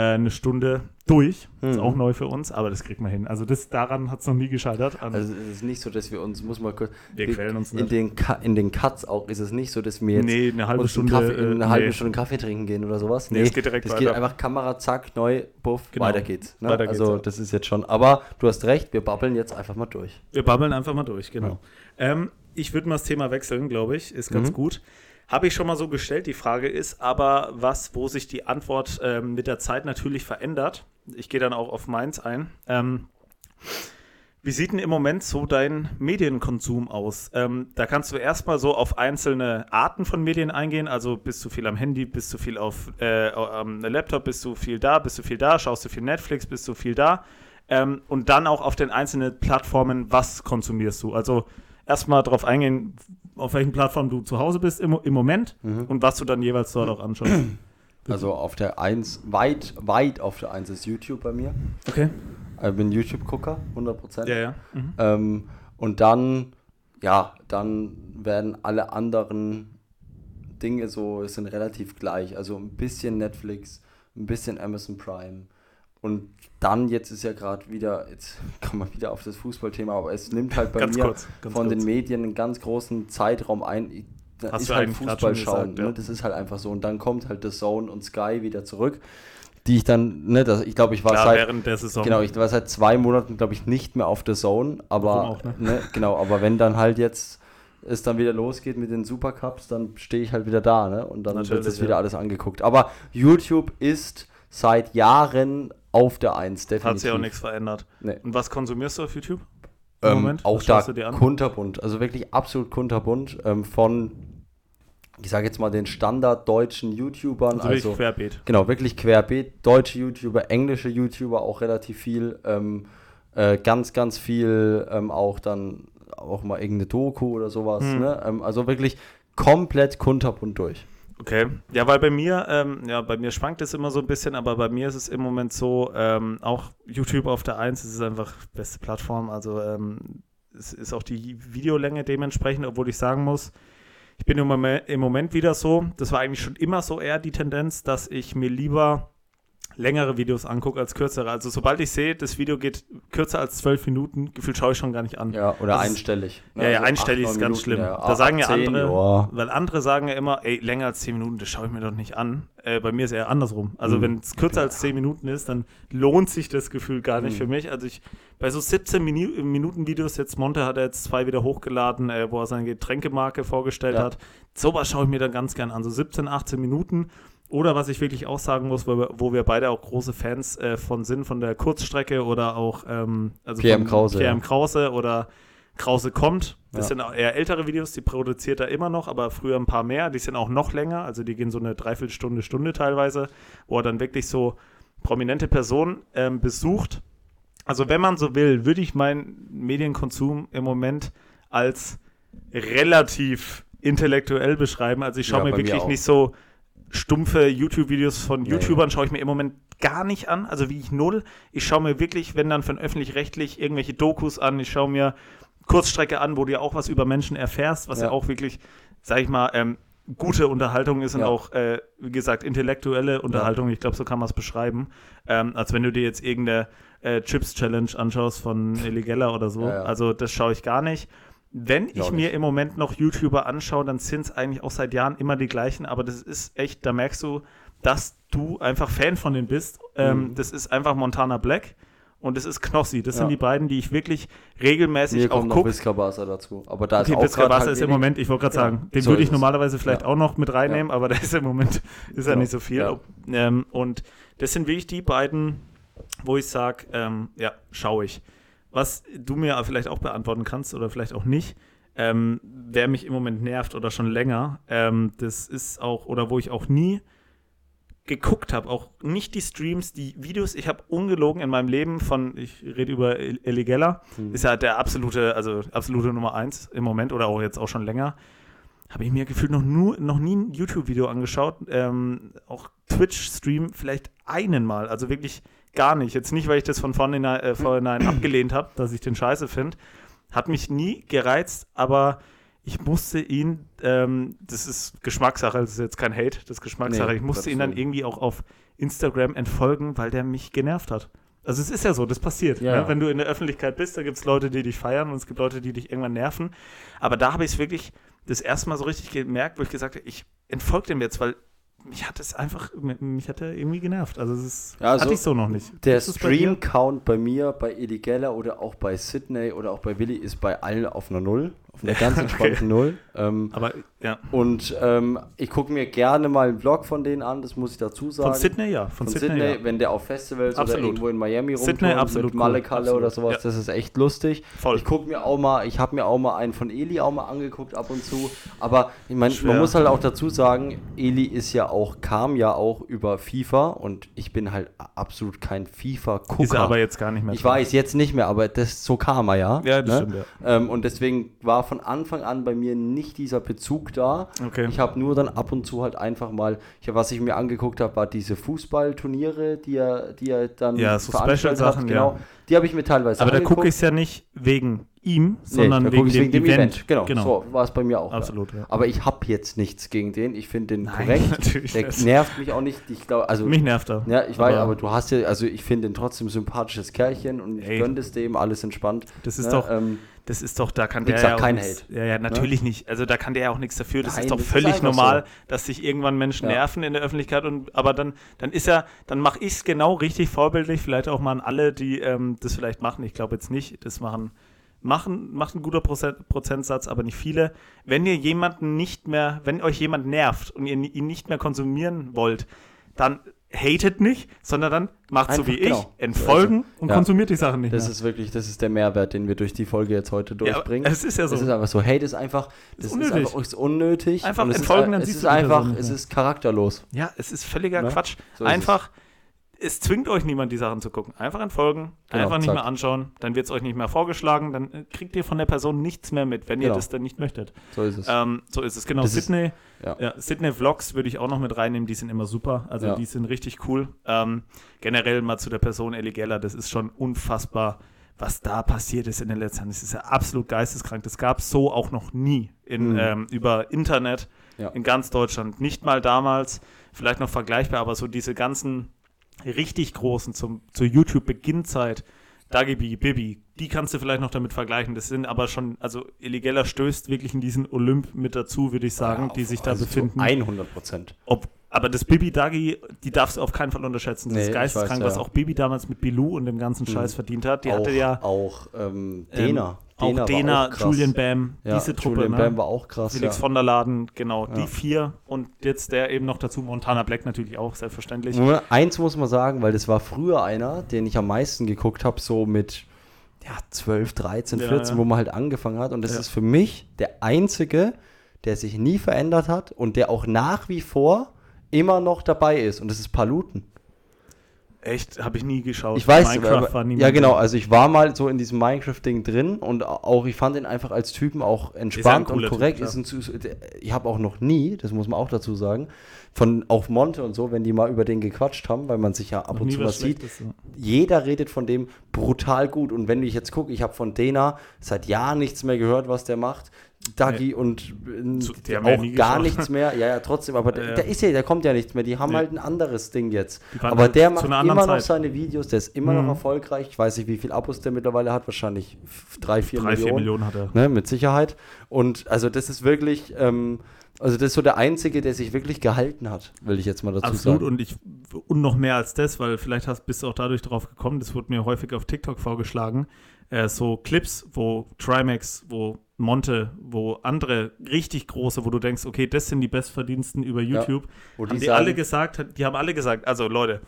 eine Stunde durch. Ist Mhm. auch neu für uns, aber das kriegt man hin. Also das, daran hat es noch nie gescheitert. Also es ist nicht so, dass wir uns, muss mal kurz, wir quälen uns in nicht. den, in den Cuts auch ist es nicht so, dass wir jetzt Nee, eine halbe Stunde. Kaffee, äh, eine halbe nee. Stunde Kaffee trinken gehen oder sowas. Nee, es geht direkt das weiter. geht einfach Kamera, zack, neu, buff, Genau. weiter geht's. Ne? Weiter geht's, also ja. das ist jetzt schon, aber du hast recht, wir babbeln jetzt einfach mal durch. Wir babbeln einfach mal durch, genau. Ähm, ich würde mal das Thema wechseln, glaube ich. Ist ganz Mhm. gut. Habe ich schon mal so gestellt. Die Frage ist aber, was, wo sich die Antwort ähm, mit der Zeit natürlich verändert. Ich gehe dann auch auf meins ein. Ähm, wie sieht denn im Moment so dein Medienkonsum aus? Ähm, da kannst du erstmal so auf einzelne Arten von Medien eingehen. Also bist du viel am Handy, bist du viel auf äh, am Laptop, bist du viel da, bist du viel da, schaust du viel Netflix, bist du viel da. Ähm, und dann auch auf den einzelnen Plattformen, was konsumierst du? Also erstmal darauf eingehen, auf welchen Plattformen du zu Hause bist im, im Moment und was du dann jeweils dort auch anschaust. (clears throat) Also auf der 1, weit, weit auf der 1 ist YouTube bei mir. Okay. Ich bin YouTube-Gucker, 100%. Ja, ja. Mhm. Ähm, und dann, ja, dann werden alle anderen Dinge so, es sind relativ gleich. Also ein bisschen Netflix, ein bisschen Amazon Prime. Und dann, jetzt ist ja gerade wieder, jetzt (laughs) kommen wir wieder auf das Fußballthema, aber es nimmt halt bei Ganz mir kurz, von kurz. den Medien einen ganz großen Zeitraum ein. Ich- Da Hast ist halt Fußball schauen. gesagt, ja. ne? Das ist halt einfach so. Und dann kommt halt The Zone und Sky wieder zurück. Die ich dann, ne, das, ich glaube, ich war Klar, seit, während der Saison. Genau, ich war seit zwei Monaten, glaube ich, nicht mehr auf der Zone, aber auch, ne? ne, genau, aber wenn dann halt jetzt es dann wieder losgeht mit den Supercups, dann stehe ich halt wieder da, ne? Und dann wird Natürlich, es wieder ja. alles angeguckt. Aber YouTube ist seit Jahren auf der Eins, definitiv. Hat sich auch nichts verändert. Nee. Und was konsumierst du auf YouTube? Im Ähm, Moment? auch da kunterbunt, also wirklich absolut kunterbunt ähm, von, ich sage jetzt mal den Standard deutschen YouTubern, Also, also wirklich querbeet. Genau, wirklich querbeet. Deutsche YouTuber, englische YouTuber auch relativ viel. Ähm, äh, ganz, ganz viel ähm, auch dann auch mal irgendeine Doku oder sowas. Hm. Ne? Ähm, also wirklich komplett kunterbunt durch. Okay. Ja, weil bei mir, ähm, ja, bei mir schwankt es immer so ein bisschen, aber bei mir ist es im Moment so, ähm, auch YouTube auf der 1 es ist einfach beste Plattform. Also ähm, es ist auch die Videolänge dementsprechend, obwohl ich sagen muss, ich bin im Moment wieder so, das war eigentlich schon immer so eher die Tendenz, dass ich mir lieber längere Videos angucke als kürzere. Also sobald ich sehe, das Video geht kürzer als zwölf Minuten, gefühlt schaue ich schon gar nicht an. Ja, oder ist- einstellig. Ne? Ja, ja, Also einstellig acht, ist neun ganz Minuten, schlimm. ja. Da sagen ja zehn, andere, ja. weil andere sagen ja immer, ey, länger als 10 Minuten, das schaue ich mir doch nicht an. Äh, bei mir ist eher andersrum. Also Mhm. wenn es kürzer als 10 Minuten ist, dann lohnt sich das Gefühl gar nicht Mhm. für mich. Also ich, bei so 17 Minu Minuten Videos, jetzt Monte hat er jetzt zwei wieder hochgeladen, äh, wo er seine Getränkemarke vorgestellt Ja. hat. Sowas schaue ich mir dann ganz gern an. So 17, 18 Minuten. Oder was ich wirklich auch sagen muss, wo wir, wo wir beide auch große Fans äh, von sind, von der Kurzstrecke oder auch ähm, also Pierre von M. Krause, Pierre ja. Krause oder Krause kommt. Das Ja. sind auch eher ältere Videos, die produziert er immer noch, aber früher ein paar mehr. Die sind auch noch länger, also die gehen so eine Dreiviertelstunde, Stunde teilweise, wo er dann wirklich so prominente Personen ähm, besucht. Also wenn man so will, würde ich meinen Medienkonsum im Moment als relativ intellektuell beschreiben. Also ich schaue Ja, mir mir wirklich auch. nicht so stumpfe YouTube-Videos von. YouTubern schaue ich mir im Moment gar nicht an, also wie ich null. Ich schaue mir wirklich, wenn dann von öffentlich-rechtlich irgendwelche Dokus an, ich schaue mir Kurzstrecke an, wo du ja auch was über Menschen erfährst, was ja, Ja. auch wirklich, sag ich mal, ähm, gute Unterhaltung ist und Ja. auch, äh, wie gesagt, intellektuelle Unterhaltung, ich glaube, so kann man es beschreiben. Ähm, als wenn du dir jetzt irgendeine äh, Chips-Challenge anschaust von (laughs) Eligella oder so. Also das schaue ich gar nicht. Wenn ich auch mir im Moment noch YouTuber anschaue, dann sind es eigentlich auch seit Jahren immer die gleichen, aber das ist echt, da merkst du, dass du einfach Fan von denen bist. Ähm, Mhm. Das ist einfach Montana Black und das ist Knossi. Das sind Ja. die beiden, die ich wirklich regelmäßig Mir auch noch gucke. Visca Barca dazu. Aber da Okay, ist auch Visca grad Barca halt ist im Moment, ich wollte gerade Ja, sagen, den so würde ich normalerweise vielleicht Ja. auch noch mit reinnehmen, Ja. aber der ist im Moment, ist ja Genau. nicht so viel. Ja. Ähm, und das sind wirklich die beiden, wo ich sage, ähm, ja, schaue ich. Was du mir vielleicht auch beantworten kannst oder vielleicht auch nicht, ähm, wer mich im Moment nervt oder schon länger, ähm, das ist auch, oder wo ich auch nie geguckt habe, auch nicht die Streams, die Videos, ich habe ungelogen in meinem Leben von, ich rede über El- Eligella, Hm. ist ja der absolute, also absolute Nummer eins im Moment oder auch jetzt auch schon länger. Habe ich mir gefühlt noch, nur, noch nie ein YouTube-Video angeschaut. Ähm, auch Twitch-Stream vielleicht einen Mal. Also wirklich gar nicht. Jetzt nicht, weil ich das von vornherein, äh, vornherein (clears throat) abgelehnt habe, dass ich den scheiße finde. Hat mich nie gereizt, aber ich musste ihn, ähm, das ist Geschmackssache, das ist jetzt kein Hate, das ist Geschmackssache. Nee, ich musste ihn dann Willen. irgendwie auch auf Instagram entfolgen, weil der mich genervt hat. Also es ist ja so, das passiert. Ja. Ne? Wenn du in der Öffentlichkeit bist, da gibt es Leute, die dich feiern und es gibt Leute, die dich irgendwann nerven. Aber da habe ich es wirklich das erste Mal so richtig gemerkt, wo ich gesagt habe, ich entfolge dem jetzt, weil mich hat es einfach, mich hat er irgendwie genervt. Also es ist, Ja, also hatte ich so noch nicht. Der es bei? Stream-Count bei mir, bei Edi Geller oder auch bei Sydney oder auch bei Willi ist bei allen auf einer Null. Auf einer (laughs) ganz entspannten Null. Ähm, Aber ja, und ähm, ich gucke mir gerne mal einen Vlog von denen an, das muss ich dazu sagen. von Sydney ja, von, Von Sydney, Sydney, ja. wenn der auf Festivals Absolut. oder irgendwo in Miami absolut mit cool. Mallekalle oder sowas, ja. das ist echt lustig. Voll. Ich gucke mir auch mal, ich habe mir auch mal einen von Eli auch mal angeguckt ab und zu, aber ich meine, man muss halt auch dazu sagen, Eli ist ja auch, kam ja auch über FIFA und ich bin halt absolut kein FIFA-Gucker. Ist er aber jetzt gar nicht mehr Ich weiß jetzt nicht mehr, aber das so kam er ja. Ja, das ne? stimmt, ja. Ähm, und deswegen war von Anfang an bei mir nicht dieser Bezug da. Okay. Ich habe nur dann ab und zu halt einfach mal, ich, was ich mir angeguckt habe, war diese Fußballturniere, die er, die er dann Ja, so veranstaltet Special-Sachen, Genau, ja. die habe ich mir teilweise Aber da angeguckt. gucke ich es ja nicht wegen ihm, Nee, sondern da wegen, guck ich's dem, Event. Genau, genau. so war es bei mir auch. ja. Absolut, ja. Aber ich habe jetzt nichts gegen den. Ich finde den Nein, korrekt. (laughs) natürlich Der nervt mich auch nicht. Ich glaube, also Mich nervt er. ja, ich weiß, aber du hast ja, also ich finde ihn trotzdem sympathisches Kerlchen und ich gönne es dem, alles entspannt. Das ist Ne, doch, ähm, das ist doch, da kann Wie der gesagt, ja auch kein. Ne? Ja, ja, natürlich nicht. Also da kann der ja auch nichts dafür. Das Nein, ist doch das ist völlig einfach normal, so. dass sich irgendwann Menschen Ja. nerven in der Öffentlichkeit und aber dann, dann ist ja, dann mache ich es genau richtig vorbildlich, vielleicht auch mal an alle, die ähm, das vielleicht machen. Ich glaube jetzt nicht, das machen, machen, macht ein guter Prozent, Prozentsatz, aber nicht viele. Wenn ihr jemanden nicht mehr, wenn euch jemand nervt und ihr ihn nicht mehr konsumieren wollt, dann hatet nicht, sondern dann macht so Einfach, wie genau. ich, entfolgen und Ja. konsumiert die Sachen nicht Das mehr. ist wirklich, das ist der Mehrwert, den wir durch die Folge jetzt heute Ja, durchbringen. es ist ja so. Das ist einfach so. Hate ist einfach, das ist, unnötig. einfach ist unnötig. Einfach es entfolgen, ist, dann es siehst ist du einfach, es ist charakterlos. Ja, es ist völliger Ne? Quatsch. So ist Einfach, es. Zwingt euch niemand, die Sachen zu gucken. Einfach entfolgen, Genau, einfach nicht zack. mehr anschauen, dann wird es euch nicht mehr vorgeschlagen, dann äh, kriegt ihr von der Person nichts mehr mit, wenn ihr Genau. das dann nicht möchtet. So ist es. Ähm, so ist es, genau. Das ist- Sydney, ja. ja. Sydney Vlogs würde ich auch noch mit reinnehmen, die sind immer super. Also Ja. die sind richtig cool. Ähm, generell mal zu der Person Ellie Geller, das ist schon unfassbar, was da passiert ist in den letzten Jahren. Das ist ja absolut geisteskrank. Das gab es so auch noch nie in, Mhm. ähm, über Internet in ganz Deutschland. Nicht mal damals, vielleicht noch vergleichbar, aber so diese ganzen richtig großen zum, zur YouTube-Beginnzeit, Dagibi, Bibi, die kannst du vielleicht noch damit vergleichen. Das sind aber schon, also Illegeller stößt wirklich in diesen Olymp mit dazu, würde ich sagen, die sich da also befinden. Zu 100 Prozent. Aber das Bibi Dagi, die darfst du auf keinen Fall unterschätzen. Das Nee, ist geisteskrank, weiß, was ja. auch Bibi damals mit Bilou und dem ganzen Scheiß verdient hat. Die auch, hatte ja Auch ähm, ähm, Dena. auch Dena. Julian Bam, ja, diese Truppe. Julian ne? Bam war auch krass. Felix ja. von der Laden, genau, die vier und jetzt der eben noch dazu, Montana Black natürlich auch, selbstverständlich. Nur eins muss man sagen, weil das war früher einer, den ich am meisten geguckt habe, so mit ja, 12, 13, Ja, 14, ja. wo man halt angefangen hat. Und das ist für mich der einzige, der sich nie verändert hat und der auch nach wie vor immer noch dabei ist. Und das ist Paluten. Echt, habe ich nie geschaut. Ich weiß, Minecraft aber, war nie ja genau, also ich war mal so in diesem Minecraft-Ding drin und auch, ich fand ihn einfach als Typen auch entspannt und Typ, korrekt. ist ein, ich habe auch noch nie, das muss man auch dazu sagen, von auch Monte und so, wenn die mal über den gequatscht haben, weil man sich ja ab Noch und zu was sieht, ja. jeder redet von dem brutal gut. Und wenn ich jetzt gucke, ich habe von Dena seit Jahren nichts mehr gehört, was der macht. Dagi und äh, Zu- die haben ja auch nie gar nichts mehr. Ja, ja, trotzdem, aber (laughs) Ja, ja. der ist ja, der kommt ja nichts mehr. Die haben Nee. halt ein anderes Ding jetzt. Die Aber halt der macht immer anderen noch Zeit. seine Videos, der ist immer Mhm. noch erfolgreich. Ich weiß nicht, wie viele Abos der mittlerweile hat, wahrscheinlich drei, vier Drei, Millionen. vier Millionen hat er. Ne, mit Sicherheit. Und also das ist wirklich, ähm, also das ist so der Einzige, der sich wirklich gehalten hat, will ich jetzt mal dazu Absolut sagen. und ich und noch mehr als das, weil vielleicht hast, bist du auch dadurch drauf gekommen, das wurde mir häufig auf TikTok vorgeschlagen, äh, so Clips, wo Trimax, wo Monte, wo andere richtig große, wo du denkst, okay, das sind die Bestverdiensten über YouTube, Wo haben die sagen- alle gesagt, die haben alle gesagt, also Leute,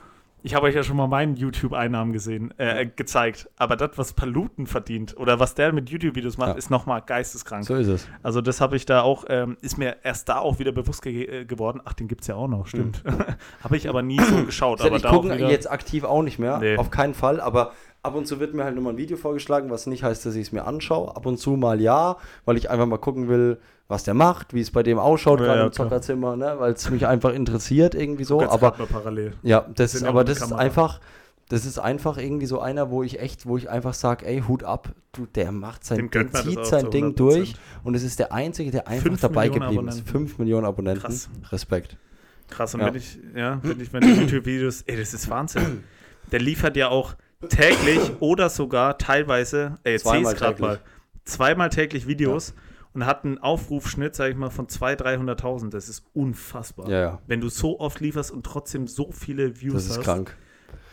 ich habe euch ja schon mal meinen YouTube-Einnahmen gesehen, äh, gezeigt, aber das, was Paluten verdient oder was der mit YouTube-Videos macht, Ja. ist nochmal geisteskrank. So ist es. Also das habe ich da auch, ähm, ist mir erst da auch wieder bewusst ge äh, geworden. Ach, den gibt es ja auch noch, stimmt. (laughs) habe ich aber nie so geschaut. aber Hm. ich gucke jetzt aktiv auch nicht mehr, Nee. auf keinen Fall, aber ab und zu wird mir halt nochmal ein Video vorgeschlagen, was nicht heißt, dass ich es mir anschaue. Ab und zu mal ja, weil ich einfach mal gucken will, was der macht, wie es bei dem ausschaut, Ja, gerade ja, im. Zockerzimmer, ne? weil es mich einfach interessiert irgendwie so. Aber mal parallel. ja, das ist aber das ist Kamera. einfach, das ist einfach irgendwie so einer, wo ich echt, wo ich einfach sage, ey, Hut ab, du, der macht sein, der zieht sein Ding 100%. durch und es ist der Einzige, der einfach Fünf dabei Millionen geblieben ist. Abonnenten. Fünf Millionen Abonnenten. Krass. Respekt. Krass, und Ja. wenn ich, ja, wenn ich meine YouTube-Videos, ey, das ist Wahnsinn. Der liefert ja auch täglich oder sogar teilweise, ey, jetzt sehe ich Zweimal es gerade täglich. mal, zweimal täglich Videos und hat einen Aufrufschnitt, sag ich mal, von 200.000, 300.000. Das ist unfassbar. Ja, ja. Wenn du so oft lieferst und trotzdem so viele Views Das ist hast. krank.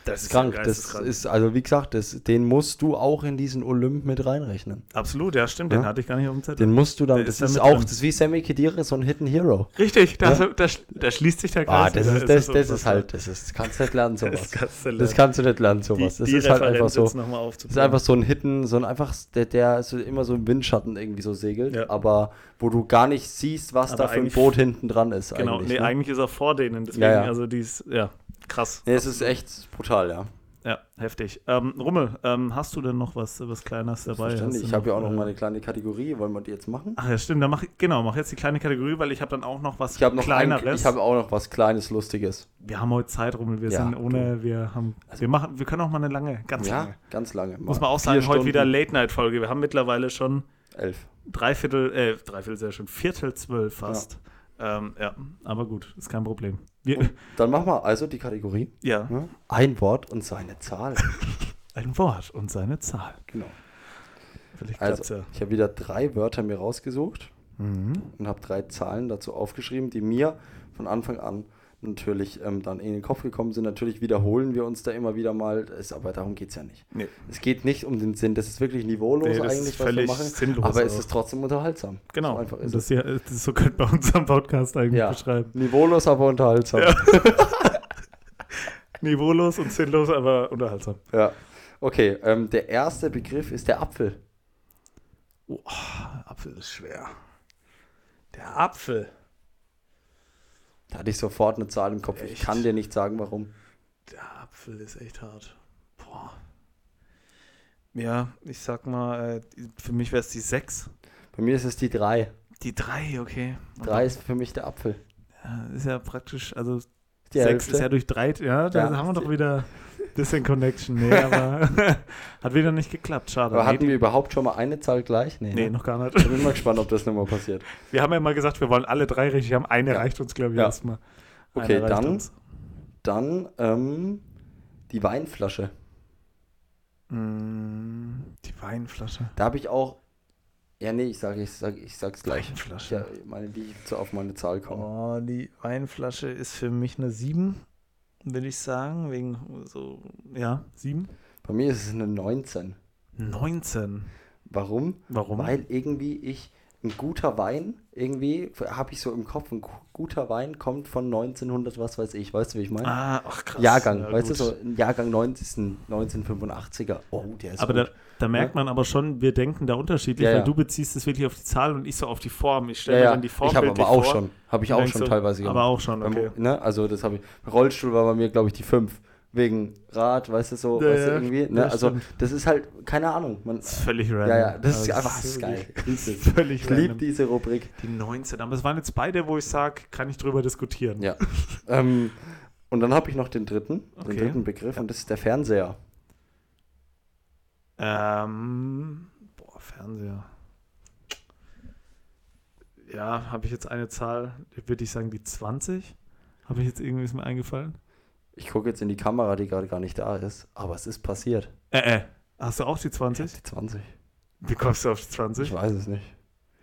Das Das ist krank. Das ist, also wie gesagt, das, den musst du auch in diesen Olymp mit reinrechnen. Absolut, ja, stimmt. Ja. Den hatte ich gar nicht auf dem Zettel. Den musst du dann, Der das ist da auch, drin. das ist wie Sammy Khedira, so ein Hidden Hero. Richtig, da, Ja. da, da schließt sich der Ah, Kreis. das wieder. ist, Es das, das ist halt, das ist, das kannst du nicht lernen, sowas. Das kannst du Das lernen. kannst du nicht lernen, sowas. Das die ist halt Referenz einfach so. Das ist einfach so ein Hidden, so ein einfach, der, der so immer so im Windschatten irgendwie so segelt, Ja. aber wo du gar nicht siehst, was Aber da für ein Boot hinten dran ist. Genau, eigentlich, nee, ne? eigentlich ist er vor denen. Deswegen, also die ist, ja, krass. Nee, es ist echt brutal, ja. Ja, heftig. Ähm, Rummel, ähm, hast du denn noch was, was Kleines dabei? Ich du habe ja auch noch äh, mal eine kleine Kategorie. Wollen wir die jetzt machen? Ach ja, stimmt. Dann mach, genau, mach jetzt die kleine Kategorie, weil ich habe dann auch noch was Ich noch ein, Kleineres. ich habe auch noch was Kleines, Lustiges. wir haben heute Zeit, Rummel. Wir Ja, sind ohne, wir haben, wir machen, wir können auch mal eine lange, ganz ja, lange. ganz lange. Muss man auch sagen, heute wieder Stunden, Late-Night-Folge. Wir haben mittlerweile schon elf. dreiviertel, äh, dreiviertel sehr schön, Viertel zwölf fast. Ja, ähm, ja aber gut, ist kein Problem. Wir, dann machen wir also die Kategorie. ja, ne? Ein Wort und seine Zahl. (laughs) ein Wort und seine Zahl. genau. Vielleicht Also, ja. ich habe wieder drei Wörter mir rausgesucht. Mhm. und habe drei Zahlen dazu aufgeschrieben, die mir von Anfang an natürlich ähm, dann in den Kopf gekommen sind. Natürlich wiederholen wir uns da immer wieder mal, ist, aber darum geht es ja nicht. Nee. Es geht nicht um den Sinn, das ist wirklich niveaulos Nee, eigentlich, was wir völlig machen, sinnlos aber es ist trotzdem unterhaltsam. Genau. So einfach ist das es. hier, das, so könnte man unseren Podcast eigentlich Ja. beschreiben. Niveaulos, aber unterhaltsam. Ja. (laughs) Niveaulos und sinnlos, aber unterhaltsam. Ja. Okay, ähm, der erste Begriff ist der Apfel. Oh, Apfel ist schwer. Der Apfel. Da hatte ich sofort eine Zahl im Kopf. Ich Echt? kann dir nicht sagen, warum. Der Apfel ist echt hart. Boah. Ja, ich sag mal, äh, für mich wäre es die 6. Bei mir ist es die drei. Die 3, okay. Drei ist für mich der Apfel. Ja, ist ja praktisch, also Die 6 Hälfte. ist ja durch 3, ja, da Ja. haben wir doch wieder bisschen Connection. Nee, aber (laughs) hat wieder nicht geklappt, schade. aber Nee, hatten wir überhaupt schon mal eine Zahl gleich? nee, ne? noch gar nicht. Ich bin mal gespannt, ob das nochmal passiert. (laughs) Wir haben ja mal gesagt, wir wollen alle drei richtig haben. Eine Ja. reicht uns, glaube ich, Ja. erstmal. Okay, dann uns. Dann ähm, die Weinflasche. Mm, Die Weinflasche. Da habe ich auch. Ja, nee, ich sage ich sag, ich sag's gleich. Weinflasche. Ja, meine, die so auf meine Zahl komme. Oh, die Weinflasche ist für mich eine 7, will ich sagen. Wegen so, ja, 7. Bei mir ist es eine 19. 19. Warum? Warum? Weil irgendwie ich. Ein guter Wein, irgendwie, habe ich so im Kopf, ein gu- guter Wein kommt von 1900, was weiß ich, weißt du, wie ich meine? ah, ach krass. Jahrgang, Ja, weißt gut. du, so ein Jahrgang 19, 1985er. Oh, der ist Aber da, da merkt man aber schon, wir denken da unterschiedlich, Ja, weil ja. du beziehst es wirklich auf die Zahl und ich so auf die Form. Ich stelle ja, dann die Form ich habe aber auch vor schon, habe ich auch schon so, teilweise Aber auch schon, Beim- okay. Ne? Also das habe ich. Rollstuhl war bei mir, glaube ich, die 5. Wegen Rad, weißt du so, Ja, weißt du, ja, irgendwie. Ne? das Also stimmt. das ist halt, keine Ahnung. Man, Das ist völlig random. ja, ja, das ist einfach das ist geil. (laughs) Ich lieb das. Völlig Ich liebe diese Rubrik. Die 19. Aber es waren jetzt beide, wo ich sage, kann ich drüber diskutieren. Ja. ähm, und dann habe ich noch den dritten, Okay. den dritten Begriff und das ist der Fernseher. Ähm, boah, Fernseher. Ja, habe ich jetzt eine Zahl, würde ich sagen, die 20? Habe ich jetzt irgendwie ist mir eingefallen? Ich gucke jetzt in die Kamera, die gerade gar nicht da ist, aber es ist passiert. Äh, äh. Hast du auch die 20? Die 20. Wie kommst du auf die 20? Ich weiß es nicht.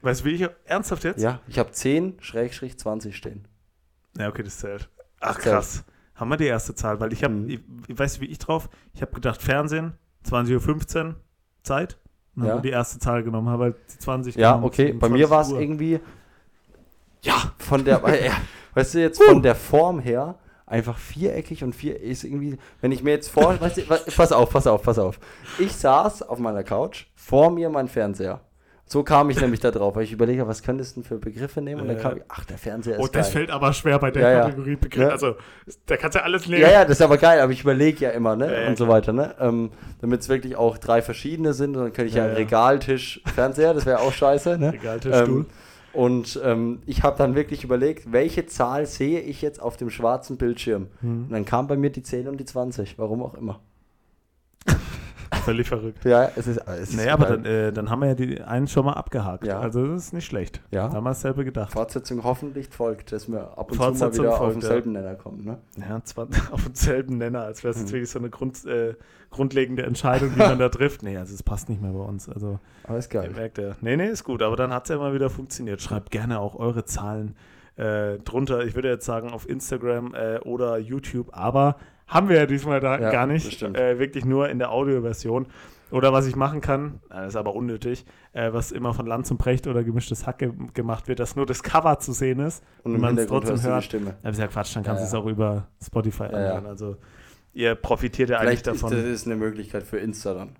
Weißt du, wie ich ernsthaft jetzt? Ja, ich habe 10 Schrägstrich 20 stehen. Ja, okay, das zählt. Ach, Das zählt. krass. Haben wir die erste Zahl, weil ich habe, Mhm. ich, ich weiß wie ich drauf, ich habe gedacht, Fernsehen, 20.15 Uhr, Zeit. Und dann Ja. die erste Zahl genommen, habe halt die 20 Ja, genommen, okay. Bei 20 mir war es irgendwie. Ja, von der. (laughs) weißt du, jetzt von der Form her einfach viereckig und vier ist irgendwie. Wenn ich mir jetzt vor. (laughs) weißt du, pass auf, pass auf, pass auf. Ich saß auf meiner Couch, vor mir mein Fernseher. So kam ich nämlich da drauf, weil ich überlege, was könntest du denn für Begriffe nehmen? Und dann Ja. kam ich, ach, der Fernseher ist Oh, das geil. fällt aber schwer bei der Ja, ja. Kategorie Begriff. Ja. Also, da kannst du alles nehmen. Ja, ja, das ist aber geil, aber ich überlege ja immer, ne? Ja, ja, und so klar. weiter, ne? Ähm, Damit es wirklich auch drei verschiedene sind, dann könnte ich ja, Ja, ja. Regaltisch, Fernseher, das wäre auch scheiße, ne? Egal, der Stuhl. Und ähm, ich habe dann wirklich überlegt, welche Zahl sehe ich jetzt auf dem schwarzen Bildschirm? Hm. Und dann kam bei mir die 10 und die 20, warum auch immer. völlig verrückt. Ja, es ist. Es ist Naja, aber dann, äh, dann haben wir ja die einen schon mal abgehakt. Ja. Also das ist nicht schlecht. Ja. Da haben wir dasselbe gedacht. Fortsetzung hoffentlich folgt, dass wir ab und Fortsetzung zu mal wieder auf folgt, ja. denselben Nenner kommen. Ne? Ja, zwar (laughs) auf denselben Nenner, als wäre es jetzt Mhm. wirklich so eine Grund, äh, grundlegende Entscheidung, die man da trifft. Nee, also es passt nicht mehr bei uns. Also Aber ist geil. merkt ja. Nee, nee, ist gut, aber dann hat es ja mal wieder funktioniert. Schreibt gerne auch eure Zahlen äh, drunter. Ich würde jetzt sagen auf Instagram äh, oder YouTube, aber haben wir ja diesmal da Ja, gar das nicht. Äh, wirklich nur in der Audioversion. Oder was ich machen kann, äh, ist aber unnötig, äh, was immer von Land zum Precht oder gemischtes Hack ge gemacht wird, dass nur das Cover zu sehen ist. Und im man es trotzdem hörst du die hört. Stimme. Ja, ist ja Quatsch, dann kannst du Ja, es ja. auch über Spotify anhören. Also ihr profitiert ja eigentlich Vielleicht ist davon. das ist eine Möglichkeit für Insta dann.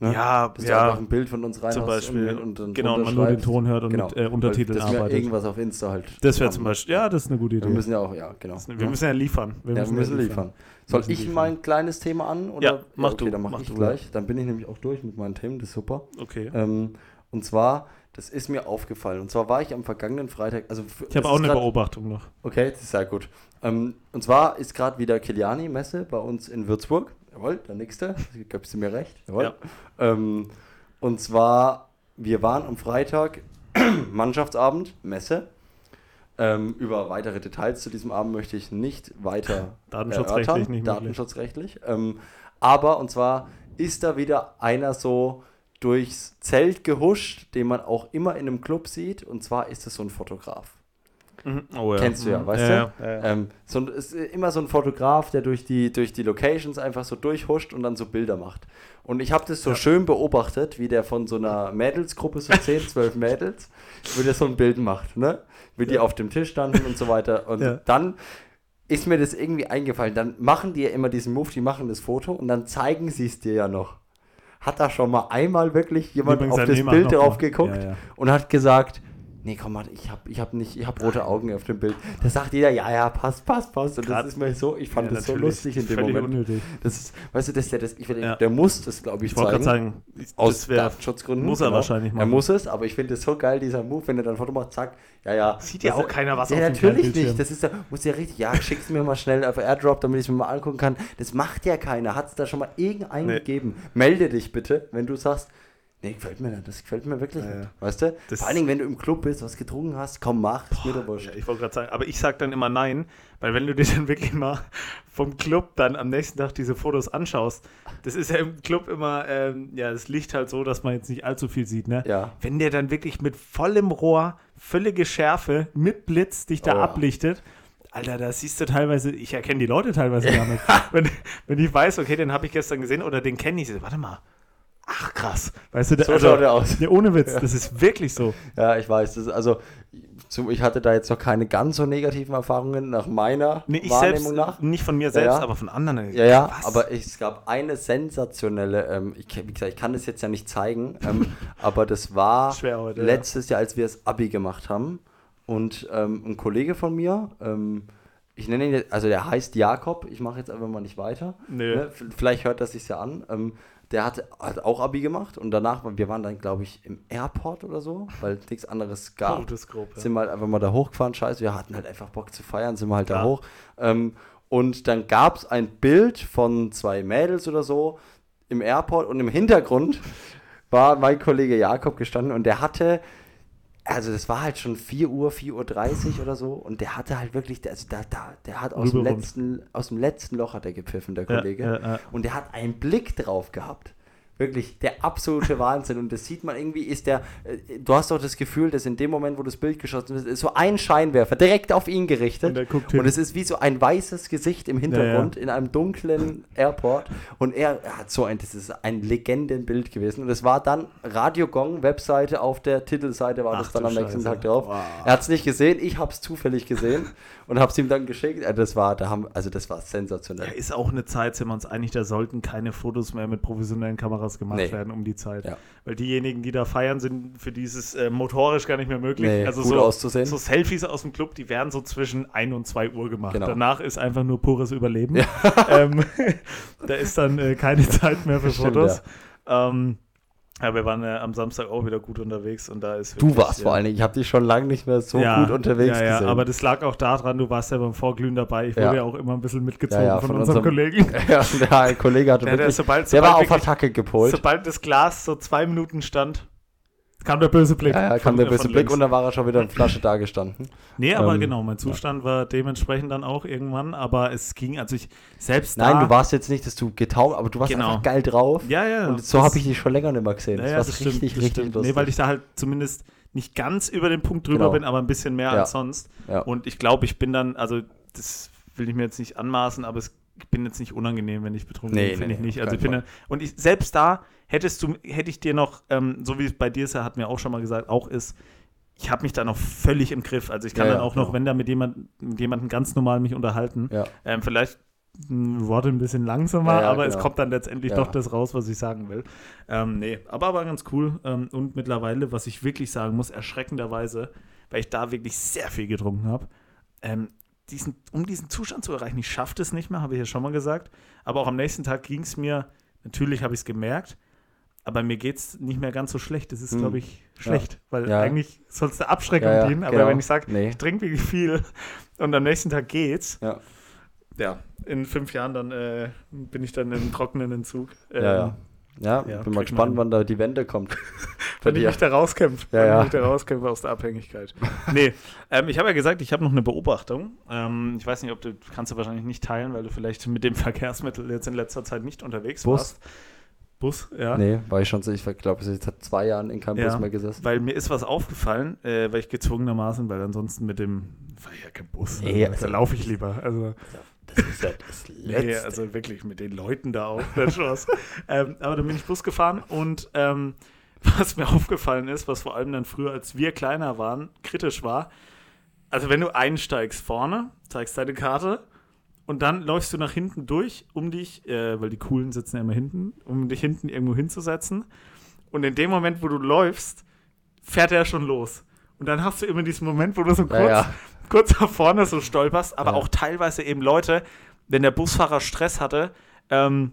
Ne? Ja, Dass du einfach ja, ein Bild von uns rein zum Beispiel. und, und dann genau, drunter man nur den. Ton hört und Genau. mit äh, Untertiteln Weil, wir arbeitet. irgendwas auf Insta halt. Das wäre zum Beispiel, ja, das ist eine gute Idee. Wir müssen ja auch, ja, genau. Das- wir müssen ja liefern. ja, wir müssen liefern. Soll müssen ich liefern. mal ein kleines Thema an? Oder? Ja, mach okay, du, dann mach, mach ich du. gleich. Dann bin ich nämlich auch durch mit meinen Themen, das ist super. Okay. Ähm, und zwar, das ist mir aufgefallen. Und zwar war ich am vergangenen Freitag, also Ich habe auch ist eine grad- Beobachtung noch. Okay, das ist sehr gut. Ähm, und zwar ist gerade wieder Kiliani-Messe bei uns in Würzburg. Jawohl, der nächste. (laughs) Gibst du mir recht? Jawohl. Ja. Ähm, und zwar, wir waren am Freitag, (clears throat) Mannschaftsabend, Messe. Ähm, über weitere Details zu diesem Abend möchte ich nicht weiter (laughs) Datenschutzrechtlich erörtern. nicht. Datenschutzrechtlich. Ähm, aber, und zwar ist da wieder einer so durchs Zelt gehuscht, den man auch immer in einem Club sieht. Und zwar ist es so ein Fotograf. Mhm. Oh, ja. Kennst du ja, Mhm. weißt ja, du? Ja. Ähm, so, ein- ist immer so ein Fotograf, der durch die, durch die Locations einfach so durchhuscht und dann so Bilder macht. Und ich habe das so Ja. schön beobachtet, wie der von so einer Mädelsgruppe, so 10, 12 (laughs) Mädels, wie der so ein Bild macht, ne? Wie die auf dem Tisch standen und so weiter. Und Ja. dann ist mir das irgendwie eingefallen. Dann machen die ja immer diesen Move, die machen das Foto und dann zeigen sie es dir ja noch. Hat da schon mal einmal wirklich jemand Übrigens, auf das Bild drauf geguckt Ja, ja. und hat gesagt, nee, komm mal, ich habe ich hab nicht, ich habe rote Augen auf dem Bild. Da sagt jeder, ja, ja, passt, passt, passt. Und Grad- das ist mir so, ich fand Ja, das so lustig in dem Völlig Moment. unnötig. Das ist, weißt du, das ja das, ich will, Ja. der muss das, glaube ich, Ich wollte gerade zeigen. sagen, Aus Datenschutzgründen. muss er genau. wahrscheinlich Er machen. muss es, aber ich finde es so geil, dieser Move, wenn er dann ein Foto macht, zack, ja, ja. Sieht ja auch keiner was ja, auf dem natürlich nicht. Das ist ja, muss ja richtig, ja, schick's mir mal schnell auf Airdrop, damit ich es mir mal angucken kann. Das macht ja keiner. Hat es da schon mal irgendeinen Nee. gegeben? Melde dich bitte, wenn du sagst, nee, gefällt mir nicht, das gefällt mir wirklich Ja, nicht. Weißt du? Das- Vor allen Dingen, wenn du im Club bist, was getrunken hast, komm, mach, ist mir doch wurscht. Ja, ich wollte gerade sagen, aber ich sage dann immer nein, weil wenn du dir dann wirklich mal vom Club dann am nächsten Tag diese Fotos anschaust, das ist ja im Club immer, ähm, ja, das Licht halt so, dass man jetzt nicht allzu viel sieht, ne? Ja. Wenn der dann wirklich mit vollem Rohr, völlige Schärfe, mit Blitz dich da Oh. ablichtet, Alter, da siehst du teilweise, ich erkenne die Leute teilweise gar nicht. (laughs) wenn, wenn ich weiß, okay, den habe ich gestern gesehen oder den kenne ich, warte mal. Ach krass. Weißt du, der, So schaut er aus. Ja, ohne Witz, das ist wirklich so. Ja, ich weiß. Das ist, also, so, ich hatte da jetzt noch keine ganz so negativen Erfahrungen nach meiner Nee, ich Wahrnehmung selbst, nach. nicht von mir selbst, Ja. aber von anderen. Ja, ja, Was? aber es gab eine sensationelle, ähm, ich, wie gesagt, ich kann das jetzt ja nicht zeigen, ähm, (laughs) aber das war heute, ja. letztes Jahr, als wir das Abi gemacht haben und ähm, ein Kollege von mir, ähm, ich nenne ihn, jetzt- also der heißt Jakob, ich mache jetzt einfach mal nicht weiter, Nö. ne? Vielleicht hört das sich ja an, ähm, der hat, hat auch Abi gemacht und danach, wir waren dann, glaube ich, im Airport oder so, weil es nichts anderes gab ja. sind wir halt einfach mal da hochgefahren, scheiße, wir hatten halt einfach Bock zu feiern, sind wir halt da Klar. hoch. Ähm, und dann gab es ein Bild von zwei Mädels oder so im Airport und im Hintergrund war mein Kollege Jakob gestanden und der hatte, also das war halt schon 4 Uhr, 4.30 Uhr oder so und der hatte halt wirklich, also da, da, der hat aus dem, letzten, aus dem letzten Loch hat er gepfiffen, der Ja, Kollege. ja, ja. Und der hat einen Blick drauf gehabt. Wirklich der absolute Wahnsinn. Und das sieht man irgendwie, ist der, äh, du hast doch das Gefühl, dass in dem Moment, wo das Bild geschossen ist, ist so ein Scheinwerfer direkt auf ihn gerichtet. Und er guckt hin. Und es ist wie so ein weißes Gesicht im Hintergrund in einem dunklen Airport. Und er hat so ein, das ist ein Legendenbild gewesen. Und es war dann Radio Gong, Webseite, auf der Titelseite war Ach das dann am nächsten Scheiße. Tag drauf. Wow. Er hat es nicht gesehen, ich habe es zufällig gesehen und habe es ihm dann geschickt. Äh, Das war, da haben, also das war sensationell. Ja, ist auch eine Zeit, sind wir uns einig, da sollten keine Fotos mehr mit professionellen Kameras gemacht Nee. werden um die Zeit. Ja. Weil diejenigen, die da feiern, sind für dieses äh, motorisch gar nicht mehr möglich. Nee, also so, auszusehen. so Selfies aus dem Club, die werden so zwischen 1 und 2 Uhr gemacht. Genau. Danach ist einfach nur pures Überleben. (laughs) Ähm, (laughs) da ist dann äh, keine Zeit mehr für Stimmt, Fotos. Ähm, Ja, wir waren ja am Samstag auch wieder gut unterwegs und da ist Du wirklich, warst ja, vor allen Dingen, ich habe dich schon lange nicht mehr so ja, gut unterwegs ja, ja, gesehen. aber das lag auch daran, du warst ja beim Vorglühen dabei. Ich wurde Ja. auch immer ein bisschen mitgezogen von, von unserem Kollegen. (laughs) ja, der Kollege hatte Der, der, wirklich, sobald, der war sobald auf wirklich- Attacke gepolt. Sobald das Glas so zwei Minuten stand, kam der böse Blick. Ja, ja, kam von- der böse Blick links. und dann war er schon wieder in Flasche da gestanden. Nee, aber Ähm, genau, mein Zustand war dementsprechend dann auch irgendwann, aber es ging, also ich selbst Nein, da, du warst jetzt nicht, dass du getaucht, aber du warst Genau. einfach geil drauf. ja, ja, und so habe ich dich schon länger nicht mehr gesehen. ja, Das ja, war das richtig, stimmt, richtig lustig. Nee, weil ich da halt zumindest nicht ganz über den Punkt drüber Genau. bin, aber ein bisschen mehr Ja. als sonst. ja. Und ich glaube, ich bin dann, also das will ich mir jetzt nicht anmaßen, aber es, ich bin jetzt nicht unangenehm, wenn ich betrunken Nee, bin, finde nee, ich nicht. Also ich finde, und ich, selbst da hättest du, hätte ich dir noch, ähm, so wie es bei dir ist, hatten wir auch schon mal gesagt, auch ist, ich habe mich da noch völlig im Griff. Also ich kann Ja, dann ja, auch noch, genau. wenn da mit jemand, mit jemandem ganz normal mich unterhalten, ja. ähm, vielleicht ein Worte ein bisschen langsamer, Ja, ja, aber es genau. kommt dann letztendlich Ja. doch das raus, was ich sagen will. Ähm, nee, aber war ganz cool. Ähm, und mittlerweile, was ich wirklich sagen muss, erschreckenderweise, weil ich da wirklich sehr viel getrunken habe, ähm, diesen, um diesen Zustand zu erreichen, ich schaffe das nicht mehr, habe ich ja schon mal gesagt. Aber auch am nächsten Tag ging es mir, natürlich habe ich es gemerkt, aber mir geht es nicht mehr ganz so schlecht. Das ist, Hm. glaube ich, schlecht, weil Ja. eigentlich soll es der Abschreckung Ja, ja, dienen. Aber genau. wenn ich sage, Nee. ich trinke wirklich viel (laughs) und am nächsten Tag geht's, Ja. ja, in fünf Jahren dann äh, bin ich dann im trockenen Entzug. Ja, ja. Ja, Ja, bin mal gespannt, man wann da die Wende kommt. (laughs) Wenn ich mich da rauskämpfe. Ja, wenn ja. ich mich da rauskämpfe aus der Abhängigkeit. nee, ähm, ich habe ja gesagt, ich habe noch eine Beobachtung. Ähm, ich weiß nicht, ob du, kannst du wahrscheinlich nicht teilen, weil du vielleicht mit dem (laughs) Verkehrsmittel jetzt in letzter Zeit nicht unterwegs Bus? warst. Bus, ja. Nee, war ich schon so, ich glaube, ich seit zwei Jahren in keinem Ja. Bus mehr gesessen. Weil mir ist was aufgefallen, äh, weil ich gezwungenermaßen, weil ansonsten mit dem, war ja kein Bus, Nee, also, also- da laufe ich lieber. Also, Das ist ja das (laughs) Nee, also wirklich mit den Leuten da auch. (laughs) Ähm, aber dann bin ich Bus gefahren und ähm, (laughs) was mir aufgefallen ist, was vor allem dann früher, als wir kleiner waren, kritisch war, also wenn du einsteigst vorne, zeigst deine Karte und dann läufst du nach hinten durch, um dich, äh, weil die Coolen sitzen ja immer hinten, um dich hinten irgendwo hinzusetzen. Und in dem Moment, wo du läufst, fährt er schon los. Und dann hast du immer diesen Moment, wo du so kurz, ja, ja. Kurz (laughs) nach vorne so stolperst, aber Ja. auch teilweise eben Leute, wenn der Busfahrer Stress hatte, ähm,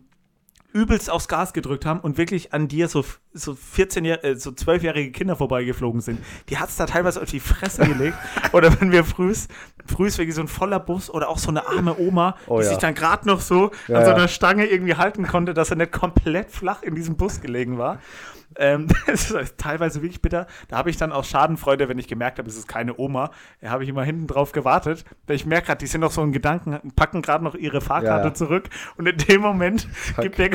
übelst aufs Gas gedrückt haben und wirklich an dir so, so 14 Jahre, äh, so 12-jährige Kinder vorbeigeflogen sind. Die hat es da teilweise auf die Fresse gelegt. (laughs) oder wenn wir frühs, frühs wirklich so ein voller Bus oder auch so eine arme Oma, Oh die ja. sich dann gerade noch so Ja, an so einer Stange irgendwie halten konnte, dass er nicht komplett flach in diesem Bus gelegen war. Ähm, (laughs) das ist teilweise wirklich bitter. Da habe ich dann auch Schadenfreude, wenn ich gemerkt habe, es ist keine Oma. Da habe ich immer hinten drauf gewartet. Weil ich merke gerade, die sind noch so in Gedanken, packen gerade noch ihre Fahrkarte Ja, zurück. Und in dem Moment gibt der,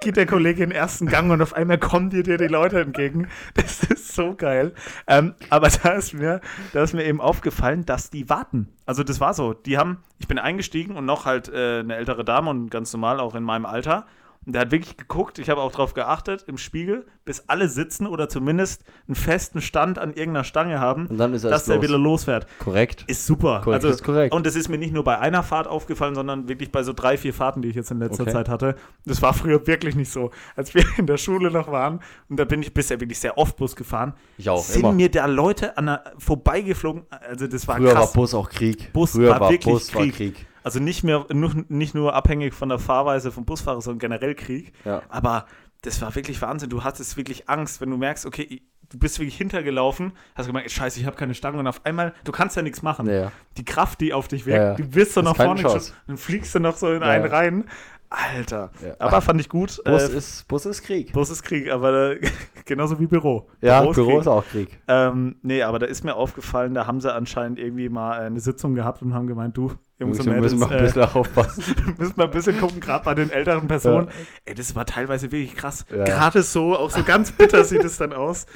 geht der Kollege in den ersten Gang und auf einmal kommen dir dir die Leute entgegen. Das ist so geil. Ähm, aber da ist, mir, da ist mir eben aufgefallen, dass die warten. Also das war so. Die haben, ich bin eingestiegen und noch halt äh, eine ältere Dame und ganz normal auch in meinem Alter. Und der hat wirklich geguckt, ich habe auch darauf geachtet, im Spiegel, bis alle sitzen oder zumindest einen festen Stand an irgendeiner Stange haben, Und dann ist dass erst der los. wieder losfährt. Korrekt. Ist super. Korrekt, also, ist korrekt. Und das ist mir nicht nur bei einer Fahrt aufgefallen, sondern wirklich bei so drei, vier Fahrten, die ich jetzt in letzter Okay. Zeit hatte. Das war früher wirklich nicht so. Als wir in der Schule noch waren, und da bin ich bisher wirklich sehr oft Bus gefahren, Ich auch, sind immer. mir da Leute an der, vorbeigeflogen. Also das war Früher krass. war Bus auch Krieg. Bus Früher war war, wirklich Bus war Krieg. Also nicht mehr, nur, nicht nur abhängig von der Fahrweise vom Busfahrer, sondern generell Krieg. Ja. Aber das war wirklich Wahnsinn. Du hattest wirklich Angst, wenn du merkst, okay, du bist wirklich hintergelaufen, hast gemerkt, scheiße, ich habe keine Stange und auf einmal, du kannst ja nichts machen. Ja. Die Kraft, die auf dich wirkt, Ja, ja. du wirst so nach vorne geschossen, dann fliegst du noch so in einen rein. Alter. Ja. Aber fand ich gut. Bus, äh, ist, Bus ist Krieg. Bus ist Krieg, aber äh, (laughs) genauso wie Büro. ja, Büro ist Büro Krieg. ist auch Krieg. Ähm, nee, aber da ist mir aufgefallen, da haben sie anscheinend irgendwie mal äh, eine Sitzung gehabt und haben gemeint, du, Jungs und wir müssen Mädels, mal ein äh, bisschen aufpassen. (laughs) müssen wir ein bisschen gucken, gerade bei den älteren Personen. Ey, das war teilweise wirklich krass. Ja. Gerade so, auch so ganz bitter sieht es dann aus.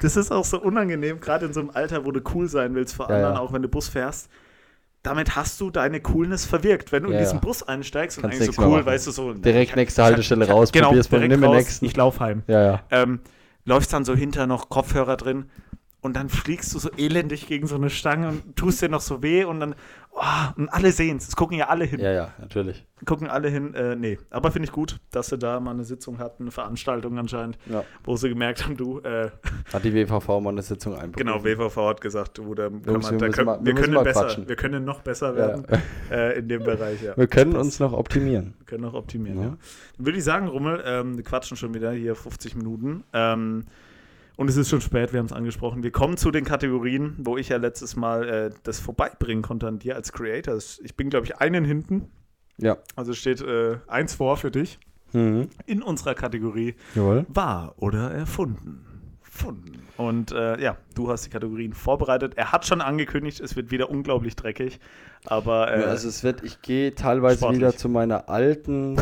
Das ist auch so unangenehm, gerade in so einem Alter, wo du cool sein willst vor Ja, anderen, ja. auch wenn du Bus fährst. Damit hast du deine Coolness verwirkt. Wenn du Ja, in diesen. Bus einsteigst und eigentlich so cool, machen. weißt du so. Direkt ich- nächste Haltestelle raus, genau, probier's mal, direkt nimm den nächsten. Ich lauf heim. Ja, ja. Ähm, läufst dann so hinter noch Kopfhörer drin und dann fliegst du so elendig gegen so eine Stange und tust dir noch so weh und dann, oh, und alle sehen es. Es gucken ja alle hin. Ja, ja, natürlich. Gucken alle hin. Äh, nee, aber finde ich gut, dass sie da mal eine Sitzung hatten, eine Veranstaltung anscheinend, Ja. wo sie gemerkt haben, du, äh, Hat die WVV mal eine Sitzung einberufen. genau, WVV hat gesagt, du, da kann Jungs, man, wir da müssen können, mal- wir, wir können besser, quatschen. wir können noch besser Ja. werden äh, in dem Bereich, ja. Wir können Das- uns noch optimieren. Wir können noch optimieren, Ja. ja. Dann würde ich sagen, Rummel, ähm, wir quatschen schon wieder hier 50 Minuten. Ähm, und es ist schon spät, wir haben es angesprochen. Wir kommen zu den Kategorien, wo ich ja letztes Mal äh, das vorbeibringen konnte an dir als Creator. Ich bin, glaube ich, einen hinten. Ja. Also steht äh, eins vor für dich Mhm. in unserer Kategorie Jawohl. wahr oder erfunden. Funden. Und äh, ja, du hast die Kategorien vorbereitet. Er hat schon angekündigt, es wird wieder unglaublich dreckig. Aber äh, Ja, also es wird, ich gehe teilweise sportlich. wieder zu meiner alten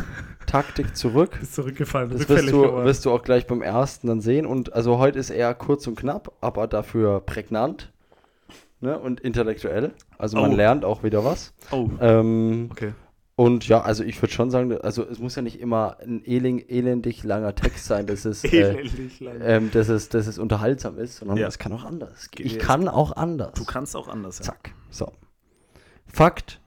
Taktik zurück. (laughs) ist zurückgefallen, Das wirst du, geworden. wirst du auch gleich beim ersten dann sehen. Und also heute ist eher kurz und knapp, aber dafür prägnant ne? und intellektuell. Also man Oh. lernt auch wieder was. Oh, Ähm, okay. Und ja, also ich würde schon sagen, also es muss ja nicht immer ein elendig langer Text sein, dass es, (laughs) äh, ähm, dass es, dass es unterhaltsam ist, sondern Ja. es kann auch anders. Geht Ich kann auch anders. Du kannst auch anders. Ja. Zack. So. Fakt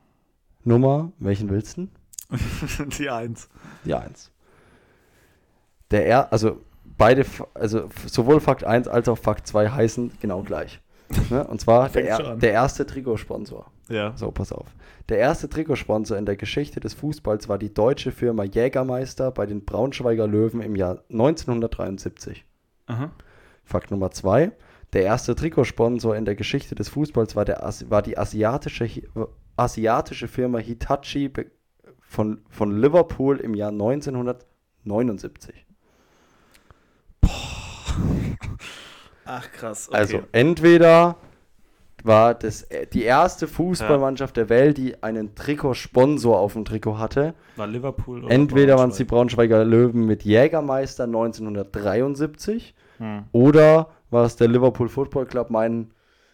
Nummer, welchen willst du? (laughs) Die Eins. Die 1. Der er, also beide, also sowohl Fakt 1 als auch Fakt 2 heißen genau gleich. (laughs) Ne? Und zwar der, er, der erste Trikotsponsor. Ja. So, pass auf. Der erste Trikotsponsor in der Geschichte des Fußballs war die deutsche Firma Jägermeister bei den Braunschweiger Löwen im Jahr 1973. Aha. Fakt Nummer 2. Der erste Trikotsponsor in der Geschichte des Fußballs war, der, war die asiatische, asiatische Firma Hitachi von, von Liverpool im Jahr 1979. (laughs) Ach krass. Okay. Also entweder war das äh, die erste Fußballmannschaft der Welt, die einen Trikotsponsor auf dem Trikot hatte. war Liverpool oder Entweder waren es die Braunschweig? Braunschweiger Löwen mit Jägermeister 1973 Hm. oder war es der Liverpool Football Club, mein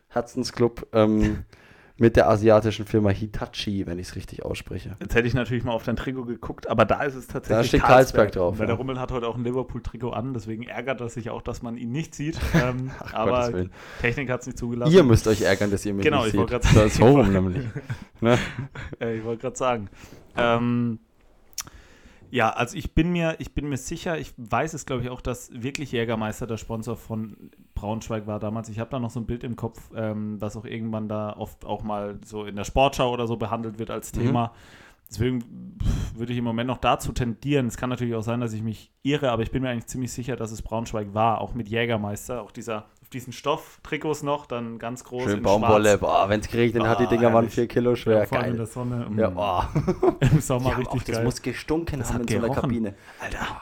Herzensclub, ähm, (laughs) mit der asiatischen Firma Hitachi, wenn ich es richtig ausspreche. Jetzt hätte ich natürlich mal auf dein Trikot geguckt, aber da ist es tatsächlich. Da steht Carlsberg drauf, Weil ja. der Rummel hat heute auch ein Liverpool-Trikot an, deswegen ärgert er sich auch, dass man ihn nicht sieht. (laughs) Ähm, Gottes aber. Technik hat es nicht zugelassen. Ihr müsst euch ärgern, dass ihr mich Genau, nicht ich wollte seht. grad Das ist sagen. rum nämlich. (laughs) Ne? Äh, ich wollte gerade sagen. Ähm, ja, also ich bin mir, ich bin mir sicher, ich weiß es, glaube ich, auch, dass wirklich Jägermeister der Sponsor von Braunschweig war damals. Ich habe da noch so ein Bild im Kopf, ähm, was auch irgendwann da oft auch mal so in der Sportschau oder so behandelt wird als Mhm. Thema. Deswegen pff, würde ich im Moment noch dazu tendieren. Es kann natürlich auch sein, dass ich mich irre, aber ich bin mir eigentlich ziemlich sicher, dass es Braunschweig war, auch mit Jägermeister, auch dieser diesen Stofftrikots noch, dann ganz groß Schön Baumwolle. Boah, wenn es geregnet hat, die Ah, Dinger waren herrlich. vier Kilo Ja, schwer. vor allem in Geil. der Sonne. Ja, mm, boah. (laughs) Im Sommer Ja, richtig auch, das geil. muss gestunken Das haben hat in so einer gerochen. Kabine. Alter, Ah,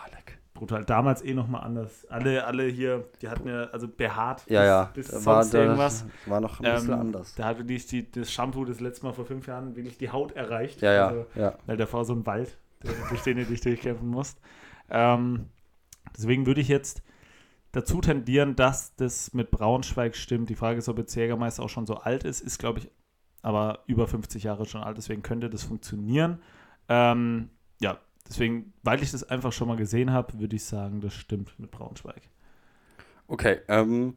brutal. Damals eh nochmal anders. Alle, alle hier, die hatten ja, also behaart. Ja, ja. Bis, bis war, sonst da, irgendwas. war noch ein bisschen Ähm, anders. Da hatte die, die, das Shampoo das letzte Mal vor fünf Jahren wirklich die Haut erreicht. Ja, ja, Also, ja. weil der war so ein Wald, der- (laughs) durch den du dich durchkämpfen musst. Ähm, deswegen würde ich jetzt dazu tendieren, dass das mit Braunschweig stimmt. Die Frage ist, ob jetzt Jägermeister auch schon so alt ist. Ist, glaube ich, aber über 50 Jahre schon alt. Deswegen könnte das funktionieren. Ähm, ja, deswegen, weil ich das einfach schon mal gesehen habe, würde ich sagen, das stimmt mit Braunschweig. Okay, ähm,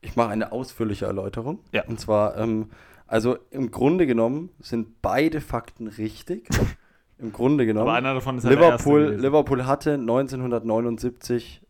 ich mache eine ausführliche Erläuterung. Ja. Und zwar, ähm, also im Grunde genommen sind beide Fakten richtig. (laughs) Im Grunde genommen. Aber einer davon ist Liverpool. Liverpool hatte 1979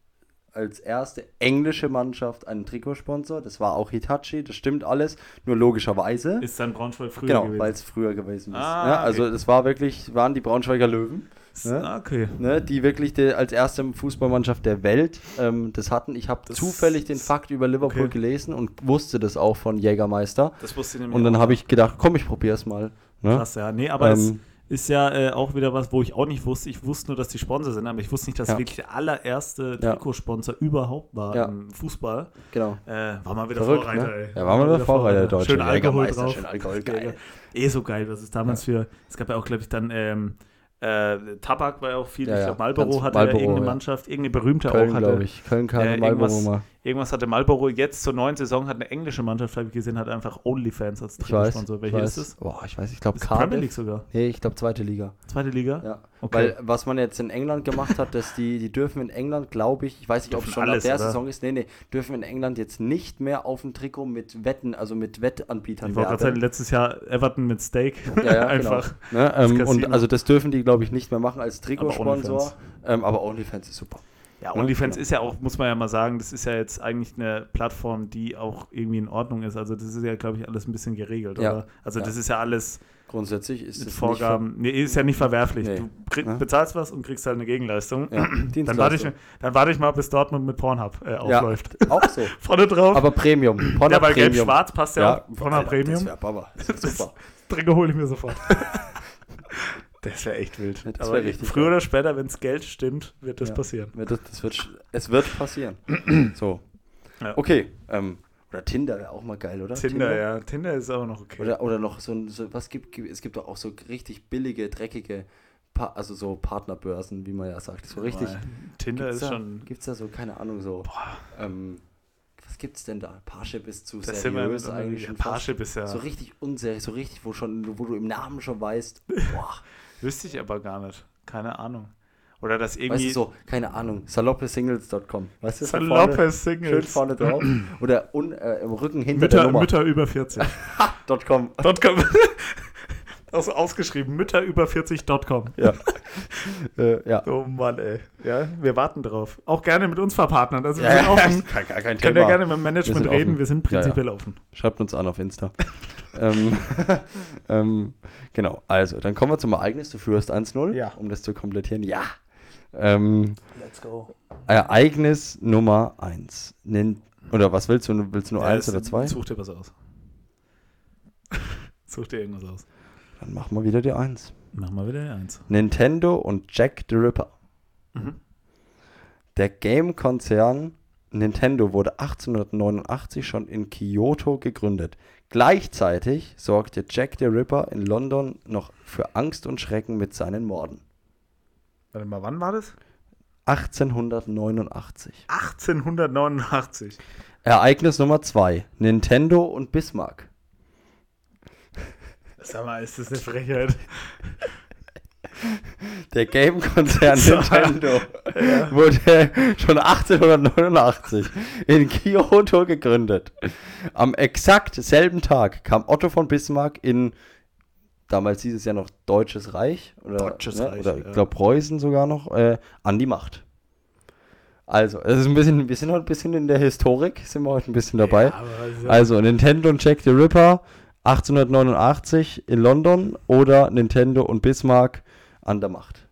als erste englische Mannschaft einen Trikotsponsor. Das war auch Hitachi, das stimmt alles. Nur logischerweise. Ist dann Braunschweig früher genau, gewesen. weil es früher gewesen ist. Ah, ja, also okay. das war wirklich, waren die Braunschweiger Löwen. ne? Ah, okay. ne, die wirklich die, als erste Fußballmannschaft der Welt ähm, das hatten. Ich habe zufällig den Fakt über Liverpool okay. gelesen und wusste das auch von Jägermeister. Das wusste ich nämlich Und dann habe ich gedacht, komm, ich probiere es mal. Ne? Krass, ja. Nee, aber es Ähm, ist ja äh, auch wieder was, wo ich auch nicht wusste. Ich wusste nur, dass die Sponsor sind, aber ich wusste nicht, dass Ja. wirklich der allererste Ja. Trikotsponsor überhaupt war Ja. im Fußball. genau. Äh, war mal wieder Verrückt, Vorreiter, ne? ey. Ja, war mal wieder Vorreiter, der deutsche Schön Alkohol drauf. schön Alkohol, geil. Eh so geil, was es damals für. Es gab ja auch, glaube ich, dann. Ähm, äh, Tabak war ja auch viel. Ja, ich glaube, Marlboro hatte Marlboro, ja irgendeine ja. Mannschaft, irgendeine berühmte Köln, auch hatte. glaube ich. Köln kam äh, Marlboro mal. Irgendwas hatte Marlboro jetzt zur neuen Saison, hat eine englische Mannschaft, habe ich gesehen, hat einfach OnlyFans als. Trikotsponsor. Welche weiß. ist das? Boah, ich weiß, ich glaube ist Premier League Cardiff. sogar. Nee, ich glaube zweite Liga. Zweite Liga? Ja. Okay. Weil was man jetzt in England gemacht hat, dass die, die dürfen in England, glaube ich, ich weiß nicht, ob es schon alles, nach der oder? Saison ist, nee, nee, dürfen in England jetzt nicht mehr auf dem Trikot mit Wetten, also mit Wettanbietern ich wollte gerade sagen, letztes Jahr Everton mit Steak. Ja, ja, (laughs) einfach. Genau. Ne, ähm, und also das dürfen die, glaube ich, nicht mehr machen als Aber Trikotsponsor. OnlyFans. Ähm, aber OnlyFans ist super. Ja, Ja, OnlyFans genau. ist ja auch, muss man ja mal sagen, das ist ja jetzt eigentlich eine Plattform, die auch irgendwie in Ordnung ist. Also das ist ja, glaube ich, alles ein bisschen geregelt, Ja. oder? Also Ja. das ist ja alles Grundsätzlich ist mit es Vorgaben. Nee, ist ja nicht verwerflich. Nee. Du krieg, Ja. bezahlst was und kriegst halt eine Gegenleistung. Nicht, ja, (clears throat) Dann warte, ich, dann warte ich mal, bis Dortmund mit Pornhub äh, Ja. aufläuft. (laughs) Auch so. (laughs) Vorne drauf. Aber Premium. Pornhub ja, weil gelb-schwarz passt ja, auch. Pornhub Premium. Das wäre Baba. Das wär (laughs) super. Trinke hole ich mir sofort. Das wäre echt wild. Das Aber richtig früher geil. oder später, wenn es Geld stimmt, wird das Ja. passieren. Ja, Das, das wird, es wird passieren. (clears throat) so. Ja. Okay. Ähm, oder Tinder wäre auch mal geil, oder? Tinder, ja. Tinder ist auch noch okay. Oder, oder noch so, ein- so was gibt, gibt es gibt doch auch so richtig billige, dreckige, pa also so Partnerbörsen, wie man ja sagt. So richtig. Boah, Tinder Gibt's ist da, schon. Gibt's da so, keine Ahnung, so. Ähm, was gibt's denn da? Parship ist zu Das sind wir seriös mit eigentlich. Parship ist ja. So richtig unseriös, so richtig, wo schon, wo du im Namen schon weißt, (laughs) boah, Wüsste ich aber gar nicht. Keine Ahnung. Oder das weißt irgendwie. du so, keine Ahnung, saloppesingles.com, weißt du, Saloppe Singles. schön vorne drauf (clears throat) oder un, äh, im Rücken hinter Mütter, der Nummer, Mütter über 40. (laughs) .com. .com. (laughs) Also ausgeschrieben, Mütter über 40.com. Ja. äh, ja. Oh Mann, ey. Ja, wir warten drauf. Auch gerne mit uns verpartnern. Also wir Ja, sind ja, offen. (laughs) kein, kein Könnt ihr gerne mit dem Management Wir sind reden, offen. wir sind Ja, ja. prinzipiell offen. Schreibt uns an auf Insta. Ähm, (laughs) ähm, genau, also, dann kommen wir zum Ereignis. Du führst 1-0, Ja. um das zu komplettieren. Ja. Ähm, Let's go. Ereignis Nummer 1. Oder was willst du? Willst du nur eins oder zwei? Such dir was aus. (laughs) Such dir irgendwas aus. Dann machen wir wieder die 1. Mach mal wieder eins. Nintendo und Jack the Ripper. Mhm. Der Game-Konzern Nintendo wurde 1889 schon in Kyoto gegründet. Gleichzeitig sorgte Jack the Ripper in London noch für Angst und Schrecken mit seinen Morden. Warte mal, wann war das? 1889. 1889. Ereignis Nummer 2. Nintendo und Bismarck. Sag mal, ist das eine Frechheit? (laughs) Der Game-Konzern So. Nintendo (laughs) wurde schon 1889 in Kyoto gegründet. Am exakt selben Tag kam Otto von Bismarck in, damals hieß es ja noch Deutsches Reich, oder, Deutsches ne, Reich, oder ja. ich glaube Preußen sogar noch, äh, an die Macht. Also, es ist ein bisschen, wir sind heute ein bisschen in der Historik, sind wir heute ein bisschen dabei. Ja, also, Also Nintendo und Jack the Ripper 1889 in London oder Nintendo und Bismarck an der Macht.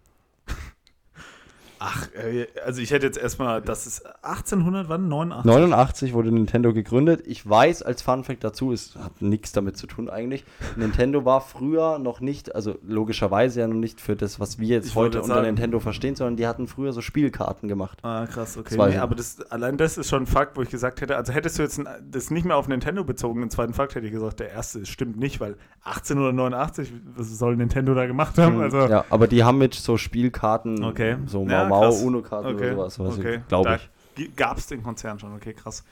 Ach, äh, also ich hätte jetzt erstmal, das ist 1800, wann? 89? 89 wurde Nintendo gegründet. Ich weiß als Fun Fact dazu, es hat nichts damit zu tun eigentlich. Nintendo war früher noch nicht, also logischerweise ja noch nicht für das, was wir jetzt Ich heute unter sagen- Nintendo verstehen, sondern die hatten früher so Spielkarten gemacht. Ah, krass, okay. Nee, aber das, allein das ist schon ein Fakt, wo ich gesagt hätte, also hättest du jetzt ein, das nicht mehr auf Nintendo bezogen, den zweiten Fakt, hätte ich gesagt, der erste stimmt nicht, weil 1889, was soll Nintendo da gemacht haben? Also, ja, aber die haben mit so Spielkarten, Okay. so Ja, krass. Uno-Karten okay, oder sowas, was okay. glaube ich. Gab es den Konzern schon, okay, krass.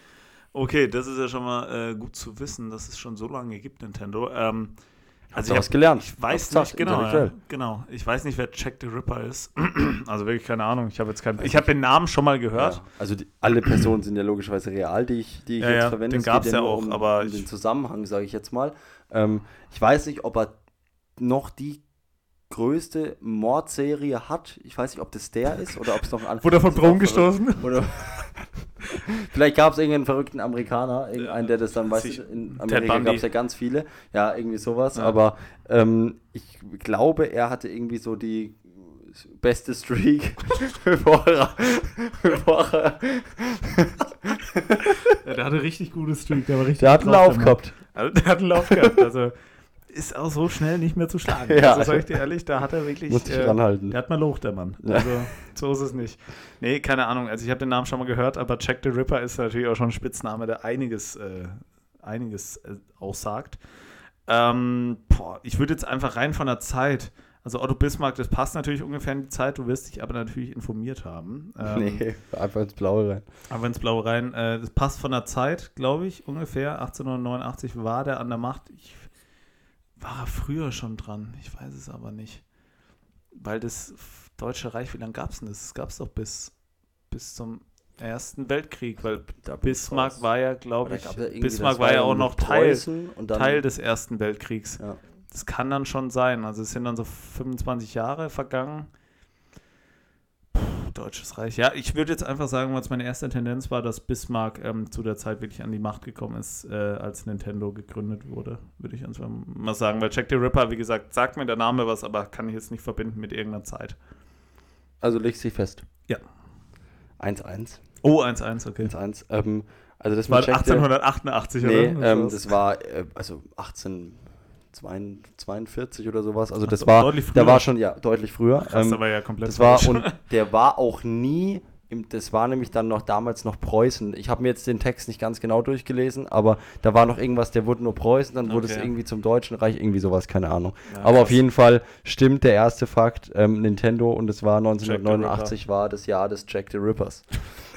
Okay, das ist ja schon mal äh, gut zu wissen, dass es schon so lange gibt, Nintendo. Ähm, also du was gelernt? Ich weiß du nicht, genau, ja, genau. Ich weiß nicht, wer Jack the Ripper ist. (clears throat) also wirklich keine Ahnung. Ich habe jetzt keinen. Ich habe den Namen schon mal gehört. Ja, also die, alle Personen sind ja logischerweise real, die ich, die ich Ja, jetzt verwende. den Es geht gab's ja auch, um, aber um ich- den Zusammenhang, sage ich jetzt mal. Ähm, ich weiß nicht, ob er noch die größte Mordserie hat. Ich weiß nicht, ob das der ist oder ob es noch ein Wurde er von verrückt. gestoßen? Oder (laughs) Vielleicht gab es irgendeinen verrückten Amerikaner, irgendeinen, der das dann, weißt sich- du, in Amerika gab es ja ganz viele. Ja, irgendwie sowas. Ja. Aber ähm, ich glaube, er hatte irgendwie so die beste Streak, (laughs) bevor er, bevor er Ja, der hatte richtig gutes Streak. Der war richtig Der hat einen Lauf der Mann. gehabt. Also, der hat einen Lauf gehabt. Also ist auch so schnell nicht mehr zu schlagen. (laughs) Ja. Also sag ich dir ehrlich, da hat er wirklich. Musste ich äh, ranhalten. Der hat mal Loch, der Mann. Ja. Also so ist es nicht. Nee, keine Ahnung. Also ich habe den Namen schon mal gehört, aber Jack the Ripper ist natürlich auch schon ein Spitzname, der einiges, äh, einiges äh, aussagt. Ähm, boah, ich würde jetzt einfach rein von der Zeit Also Otto Bismarck, das passt natürlich ungefähr in die Zeit, du wirst dich aber natürlich informiert haben. Ähm, nee, einfach ins Blaue rein. Aber ins Blaue rein, äh, das passt von der Zeit, glaube ich, ungefähr. 1889 war der an der Macht. Ich, war er früher schon dran? Ich weiß es aber nicht. Weil das Deutsche Reich, wie lange gab es denn das? Das gab es doch bis, bis zum Ersten Weltkrieg, weil Bismarck war ja, glaube ich, Bismarck war ja auch noch Teil, Teil des Ersten Weltkriegs. Ja. Das kann dann schon sein. Also es sind dann so 25 Jahre vergangen. Deutsches Reich. Ja, ich würde jetzt einfach sagen, was meine erste Tendenz war, dass Bismarck ähm, zu der Zeit wirklich an die Macht gekommen ist, äh, als Nintendo gegründet wurde. Würde ich einfach mal sagen. Weil Jack the Ripper, wie gesagt, sagt mir der Name was, aber kann ich jetzt nicht verbinden mit irgendeiner Zeit. Also legst dich fest. Ja. 1-1. Oh, 1-1, okay. 1-1. Ähm, also das war mit Jack the- 1888, Nee, oder? ähm, Was? das war äh, also 1842 oder sowas. Also das so, war, deutlich der früher. war schon, ja, deutlich früher. Krass, Ähm, war ja komplett das war, und der war auch nie, im, das war nämlich dann noch damals noch Preußen. Ich habe mir jetzt den Text nicht ganz genau durchgelesen, aber da war noch irgendwas, der wurde nur Preußen, dann wurde es irgendwie zum Deutschen Reich, irgendwie sowas, keine Ahnung. Ja, aber auf krass. jeden Fall stimmt der erste Fakt, ähm, Nintendo und es war the 1989 war das Jahr des Jack the Rippers.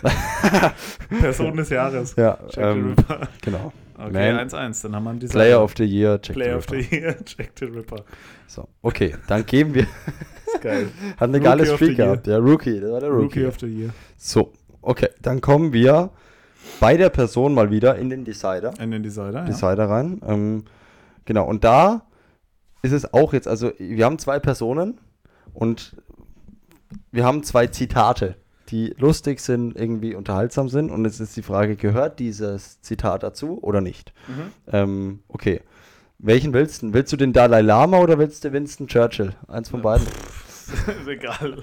(laughs) Person des Jahres. Ja, Jack the ähm, Ripper. genau. Okay, Man. 1-1. Dann haben wir einen Designer. Player of the Year, Jack Player the of the Ripper. Year, (laughs) Jack the Ripper. So, okay, dann geben wir. (laughs) Ist geil. (laughs) Hat eine Rookie geile Streak gehabt. Der Rookie, das war der Rookie. Rookie of the Year. So, okay, dann kommen wir bei der Person mal wieder in den Decider. In den Designer, ja. Decider rein. Ähm, genau, und da ist es auch jetzt, also wir haben zwei Personen und wir haben zwei Zitate, die lustig sind, irgendwie unterhaltsam sind. Und jetzt ist die Frage, gehört dieses Zitat dazu oder nicht? Mhm. Ähm, okay. Welchen willst du? Willst du den Dalai Lama oder willst du Winston Churchill? Eins von beiden. (laughs) ist egal.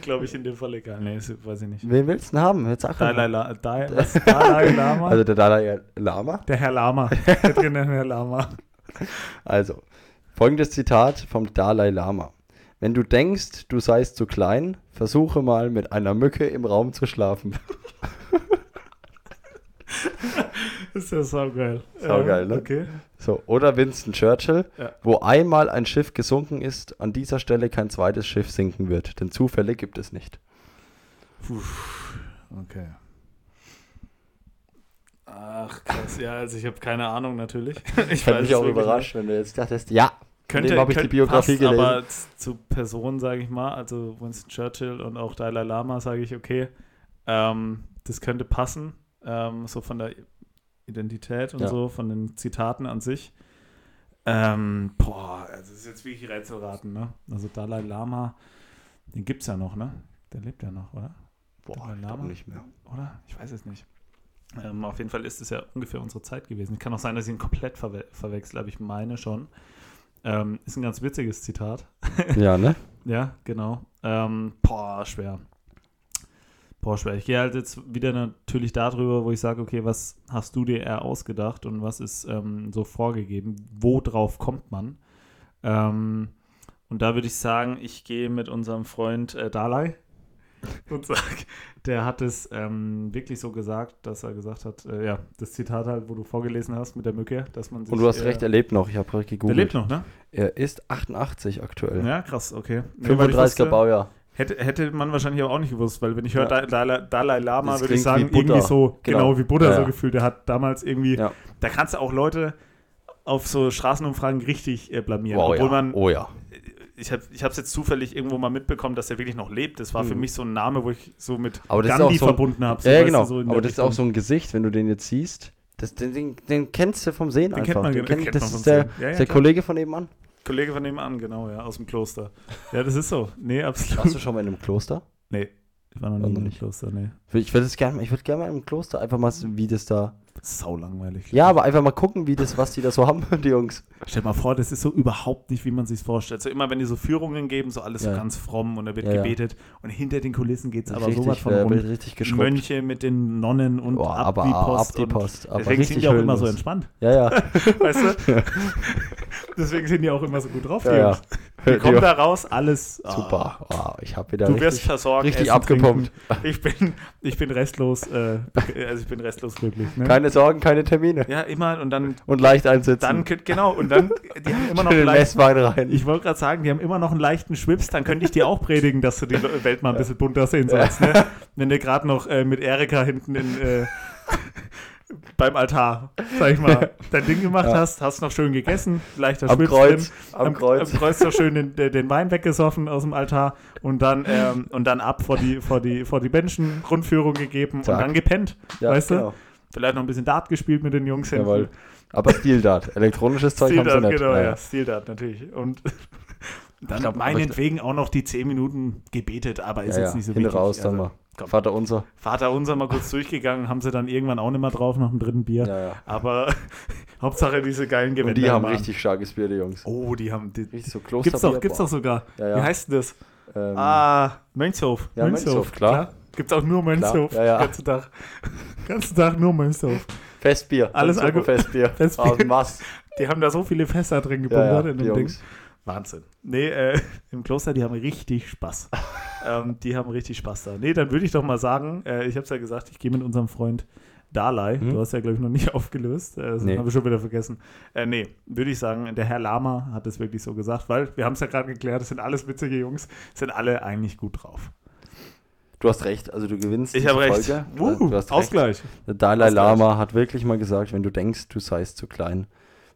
Glaube ich in dem Fall egal. Nee, ist, weiß ich nicht. Wen willst du denn haben? Jetzt doch Dalai. La Dalai, (laughs) was? Dalai Lama? Also der Dalai Lama. der Herr Lama. Der Herr Lama. (laughs) Also, folgendes Zitat vom Dalai Lama. Wenn du denkst, du seist zu klein, versuche mal mit einer Mücke im Raum zu schlafen. (laughs) Ist ja saugeil. Saugeil, ne? Okay. So, oder Winston Churchill, Ja. wo einmal ein Schiff gesunken ist, an dieser Stelle kein zweites Schiff sinken wird, denn Zufälle gibt es nicht. Puh. Okay. Ach, krass. Ja, also ich habe keine Ahnung natürlich. (laughs) Ich hätte mich auch überrascht, wenn du jetzt dachtest, ja, Könnte, habe ich die Biografie passt, gelesen. Aber zu Personen, sage ich mal, also Winston Churchill und auch Dalai Lama, sage ich, okay, ähm, das könnte passen, ähm, so von der Identität und Ja. so, von den Zitaten an sich. Ähm, boah, also das ist jetzt wirklich Rätselraten, ne? Also Dalai Lama, den gibt es ja noch, ne? Der lebt ja noch, oder? boah, Dalai Lama? nicht mehr. Oder? Ich weiß es nicht. Ähm, auf jeden Fall ist es ja ungefähr unsere Zeit gewesen. Kann auch sein, dass ich ihn komplett verwe verwechsel, aber ich meine schon. Ähm, ist ein ganz witziges Zitat. (laughs) Ja, ne? ja, genau. Ähm, boah, schwer. Boah, schwer. Ich gehe halt jetzt wieder natürlich darüber, wo ich sage, okay, was hast du dir eher ausgedacht und was ist ähm, so vorgegeben? Wo drauf kommt man? Ähm, und da würde ich sagen, ich gehe mit unserem Freund äh, Dalai (laughs) und sag, der hat es ähm, wirklich so gesagt, dass er gesagt hat, äh, ja, das Zitat halt, wo du vorgelesen hast mit der Mücke, dass man sich. Und du hast äh, recht, er lebt noch. Ich habe gerade gegoogelt. lebt noch, ne? Er ist 88 aktuell. Ja, krass, okay. Nee, weil ich 35er wusste- Baujahr. Hätte, hätte man wahrscheinlich aber auch nicht gewusst, weil wenn ich höre Ja. Dalai, Dalai Lama, Das würde ich sagen, Buddha. irgendwie so, genau, Genau. wie Buddha Ja, so ja. gefühlt. Der hat damals irgendwie, Ja. da kannst du auch Leute auf so Straßenumfragen richtig äh, blamieren. Wow, obwohl ja. man, oh ja. Ich habe es jetzt zufällig irgendwo mal mitbekommen, dass er wirklich noch lebt. Das war für Mhm. mich so ein Name, wo ich so mit Aber das ist Gandhi auch so verbunden habe. Ja, ja, genau. Aber das ist auch so ein Gesicht, wenn du den jetzt siehst. Das, den, den, den kennst du vom Sehen Den einfach. kennt man, den kennt, kennt das man vom ist der, Sehen. Ja, ja, der. Kollege von nebenan. Kollege von nebenan, genau, ja, aus dem Kloster. Ja, das ist so. Nee, absolut. Warst du schon mal in einem Kloster? Nee, ich war noch War nie noch im nicht. Kloster, nee. Ich würde gerne, ich würde gerne mal im Kloster einfach mal, so, wie das da. Sau langweilig. Ja, aber einfach mal gucken, wie das, was die da so haben, (laughs) die Jungs. Stell dir mal vor, das ist so überhaupt nicht, wie man sich vorstellt. So immer, wenn die so Führungen geben, so alles Ja. so ganz fromm und da wird Ja, ja. gebetet und hinter den Kulissen geht es aber richtig, sowas von äh, rund. richtig Die geschrubbt. Mönche mit den Nonnen und Boah, ab aber die ab Post. die und Post. Aber Deswegen sind die auch immer so entspannt, Ja, ja. (laughs) weißt du? (laughs) Deswegen sind die auch immer so gut drauf, die Ja, ja. Jungs. Die kommen da raus, alles ah, Super. Wow, ich habe wieder Du wirst richtig, versorgt, richtig Essen, abgepumpt. trinken. Ich bin, ich bin restlos, äh, also ich bin restlos glücklich. Ne? Keine Sorgen, keine Termine. ja, immer und dann, Und leicht einsitzen. dann genau und dann, die haben immer noch in den leicht, Messwein rein. ich wollte gerade sagen, die haben immer noch einen leichten Schwips, dann könnte ich dir auch predigen, dass du die Welt mal ein bisschen bunter sehen sollst, ne? Wenn du gerade noch äh, mit Erika hinten in, äh, beim Altar, sag ich mal, (laughs) dein Ding gemacht Ja. hast, hast noch schön gegessen, leichter am Kreuz. drin, Am Kreuz. am Kreuz noch schön den, den Wein weggesoffen aus dem Altar und dann, ähm, und dann ab vor die, vor die, vor die Menschen, Rundführung gegeben Zack. und dann gepennt, Ja, weißt du? genau. Vielleicht noch ein bisschen Dart gespielt mit den Jungs hinten. Jawohl. Aber Steel Dart. Elektronisches Zeug haben sie nicht. genau, Ja, ja. Steel-Dart natürlich. Und (laughs) dann glaub, aber meinetwegen auch noch die 10 Minuten gebetet, aber ist jetzt nicht so Hinten wichtig. raus dann Also, mal. Komm. Vater unser. Vater unser mal kurz durchgegangen, haben sie dann irgendwann auch nicht mehr drauf nach dem dritten Bier. Ja, ja. Aber (laughs) Hauptsache diese geilen Gewänder. Und die haben richtig starkes Bier, die Jungs. Oh, die haben. Die, Richtig so gibt's Klosterbier. doch, gibt's doch sogar. Ja. Wie heißt denn das? Ähm, Ah, Mönchshof. Ja, Mönchshof, klar. Gibt's auch nur Mönchshof. ja, ja. Ganzen Tag. (laughs) Ganzen Tag nur Mönchshof. Festbier. Alles Super Alko- Festbier. (laughs) Festbier. Aus dem Mast. Die haben da so viele Fässer drin ja, in dem Ding. Wahnsinn. Nee, äh, (laughs) im Kloster, die haben richtig Spaß. (laughs) ähm, die haben richtig Spaß da. Nee, dann würde ich doch mal sagen, äh, ich habe es ja gesagt, ich gehe mit unserem Freund Dalai. Mhm. Du hast ja, glaube ich, noch nicht (laughs) aufgelöst. Äh, das Nee. habe ich schon wieder vergessen. Äh, nee, würde ich sagen, der Herr Lama hat es wirklich so gesagt, weil wir haben es ja gerade geklärt, das sind alles witzige Jungs, sind alle eigentlich gut drauf. Du hast recht, also du gewinnst Ich habe recht. Uh, du hast recht. Ausgleich. Der Dalai Ausgleich. Lama hat wirklich mal gesagt, wenn du denkst, du seist zu klein,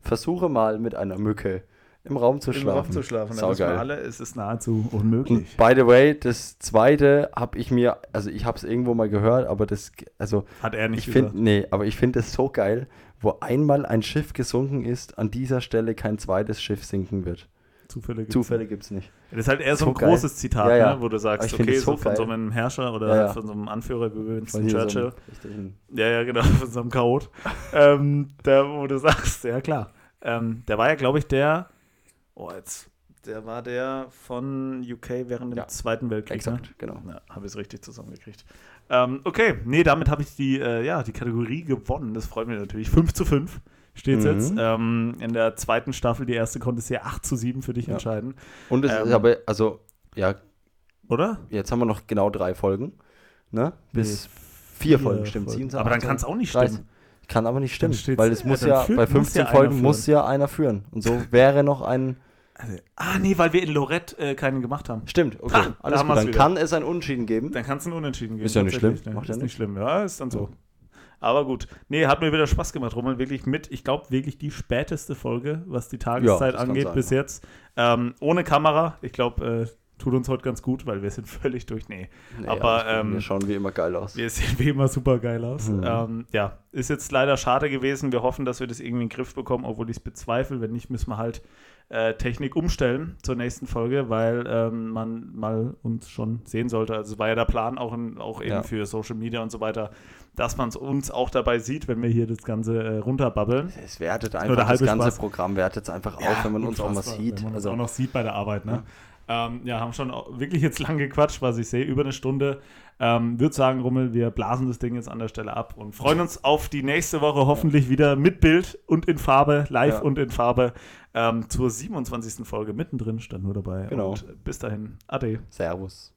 versuche mal mit einer Mücke im Raum zu schlafen. zu schlafen. Sau geil. alle, es ist nahezu unmöglich. Und by the way, das zweite habe ich mir, also ich habe es irgendwo mal gehört, aber das, also Hat er nicht ich gesagt. nee, aber ich finde es so geil, wo einmal ein Schiff gesunken ist, an dieser Stelle kein zweites Schiff sinken wird. Zufälle gibt's Zufälle gibt es nicht. Das ist halt eher so, So ein geil. großes Zitat, Ja, ja. Ne, wo du sagst, okay, es so so von so einem Herrscher oder Ja, von so einem Anführer wie Winston so Churchill. richtigen- Ja, ja, genau, (laughs) von so einem Chaot. ähm, der, wo du sagst, ja klar. Ähm, der war ja, glaube ich, der, oh, jetzt, der war der von UK während dem Ja. Zweiten Weltkrieg. Exakt, genau. Ne? Ja, habe ich es richtig zusammengekriegt. Ähm, okay, nee, damit habe ich die, äh, ja, die Kategorie gewonnen. Das freut mich natürlich. 5 zu 5 steht es Mhm. jetzt. Ähm, in der zweiten Staffel, die erste, konntest du ja 8 zu 7 für dich Ja. entscheiden. Und es Ähm, ist aber, also, ja, Oder? jetzt haben wir noch genau drei Folgen. Ne? Bis vier, Folgen, stimmt. 27, Aber dann kann es auch nicht 30. stimmen. Kann aber nicht stimmen, weil es ja, muss ja, bei muss 15 ja einer Folgen muss ja einer führen. Und so wäre noch ein. Also, ah, nee, weil wir in Lorette äh, keinen gemacht haben. Stimmt, okay. Ha, da alles haben gut. Dann wieder. kann es ein Unentschieden geben. Dann kannst du einen Unentschieden geben. Ist ja nicht tatsächlich, schlimm. Ne? Macht ja ist nicht nichts. schlimm. Ja, ist dann so. Aber gut. Nee, hat mir wieder Spaß gemacht, Roman. Wirklich mit, ich glaube, wirklich die späteste Folge, was die Tageszeit kann angeht sein, bis ja. jetzt. Ähm, ohne Kamera. Ich glaube, äh, tut uns heute ganz gut, weil wir sind (laughs) völlig durch. Nee. Nee, aber, ähm, wir schauen wie immer geil aus. Wir sehen wie immer super geil aus. Mhm. Ähm, ja, ist jetzt leider schade gewesen. Wir hoffen, dass wir das irgendwie in den Griff bekommen, obwohl ich es bezweifle. Wenn nicht, müssen wir halt äh, Technik umstellen zur nächsten Folge, weil ähm, man mal uns schon sehen sollte. Also es war ja der Plan auch, in, auch eben Ja. für Social Media und so weiter, dass man uns auch dabei sieht, wenn wir hier das Ganze äh, runterbabbeln. Es wertet einfach das ganze Spaß. Programm, wertet es einfach auf, wenn man uns auch mal sieht. Wenn man Also, auch noch sieht bei der Arbeit, ne? Ähm, ja, haben schon wirklich jetzt lang gequatscht, was ich sehe, über eine Stunde. Ähm, Würde sagen, Rummel, wir blasen das Ding jetzt an der Stelle ab und freuen uns auf die nächste Woche hoffentlich wieder mit Bild und in Farbe, live Ja. und in Farbe ähm, zur 27. Folge mittendrin stand nur dabei. Genau. Und bis dahin, ade. Servus.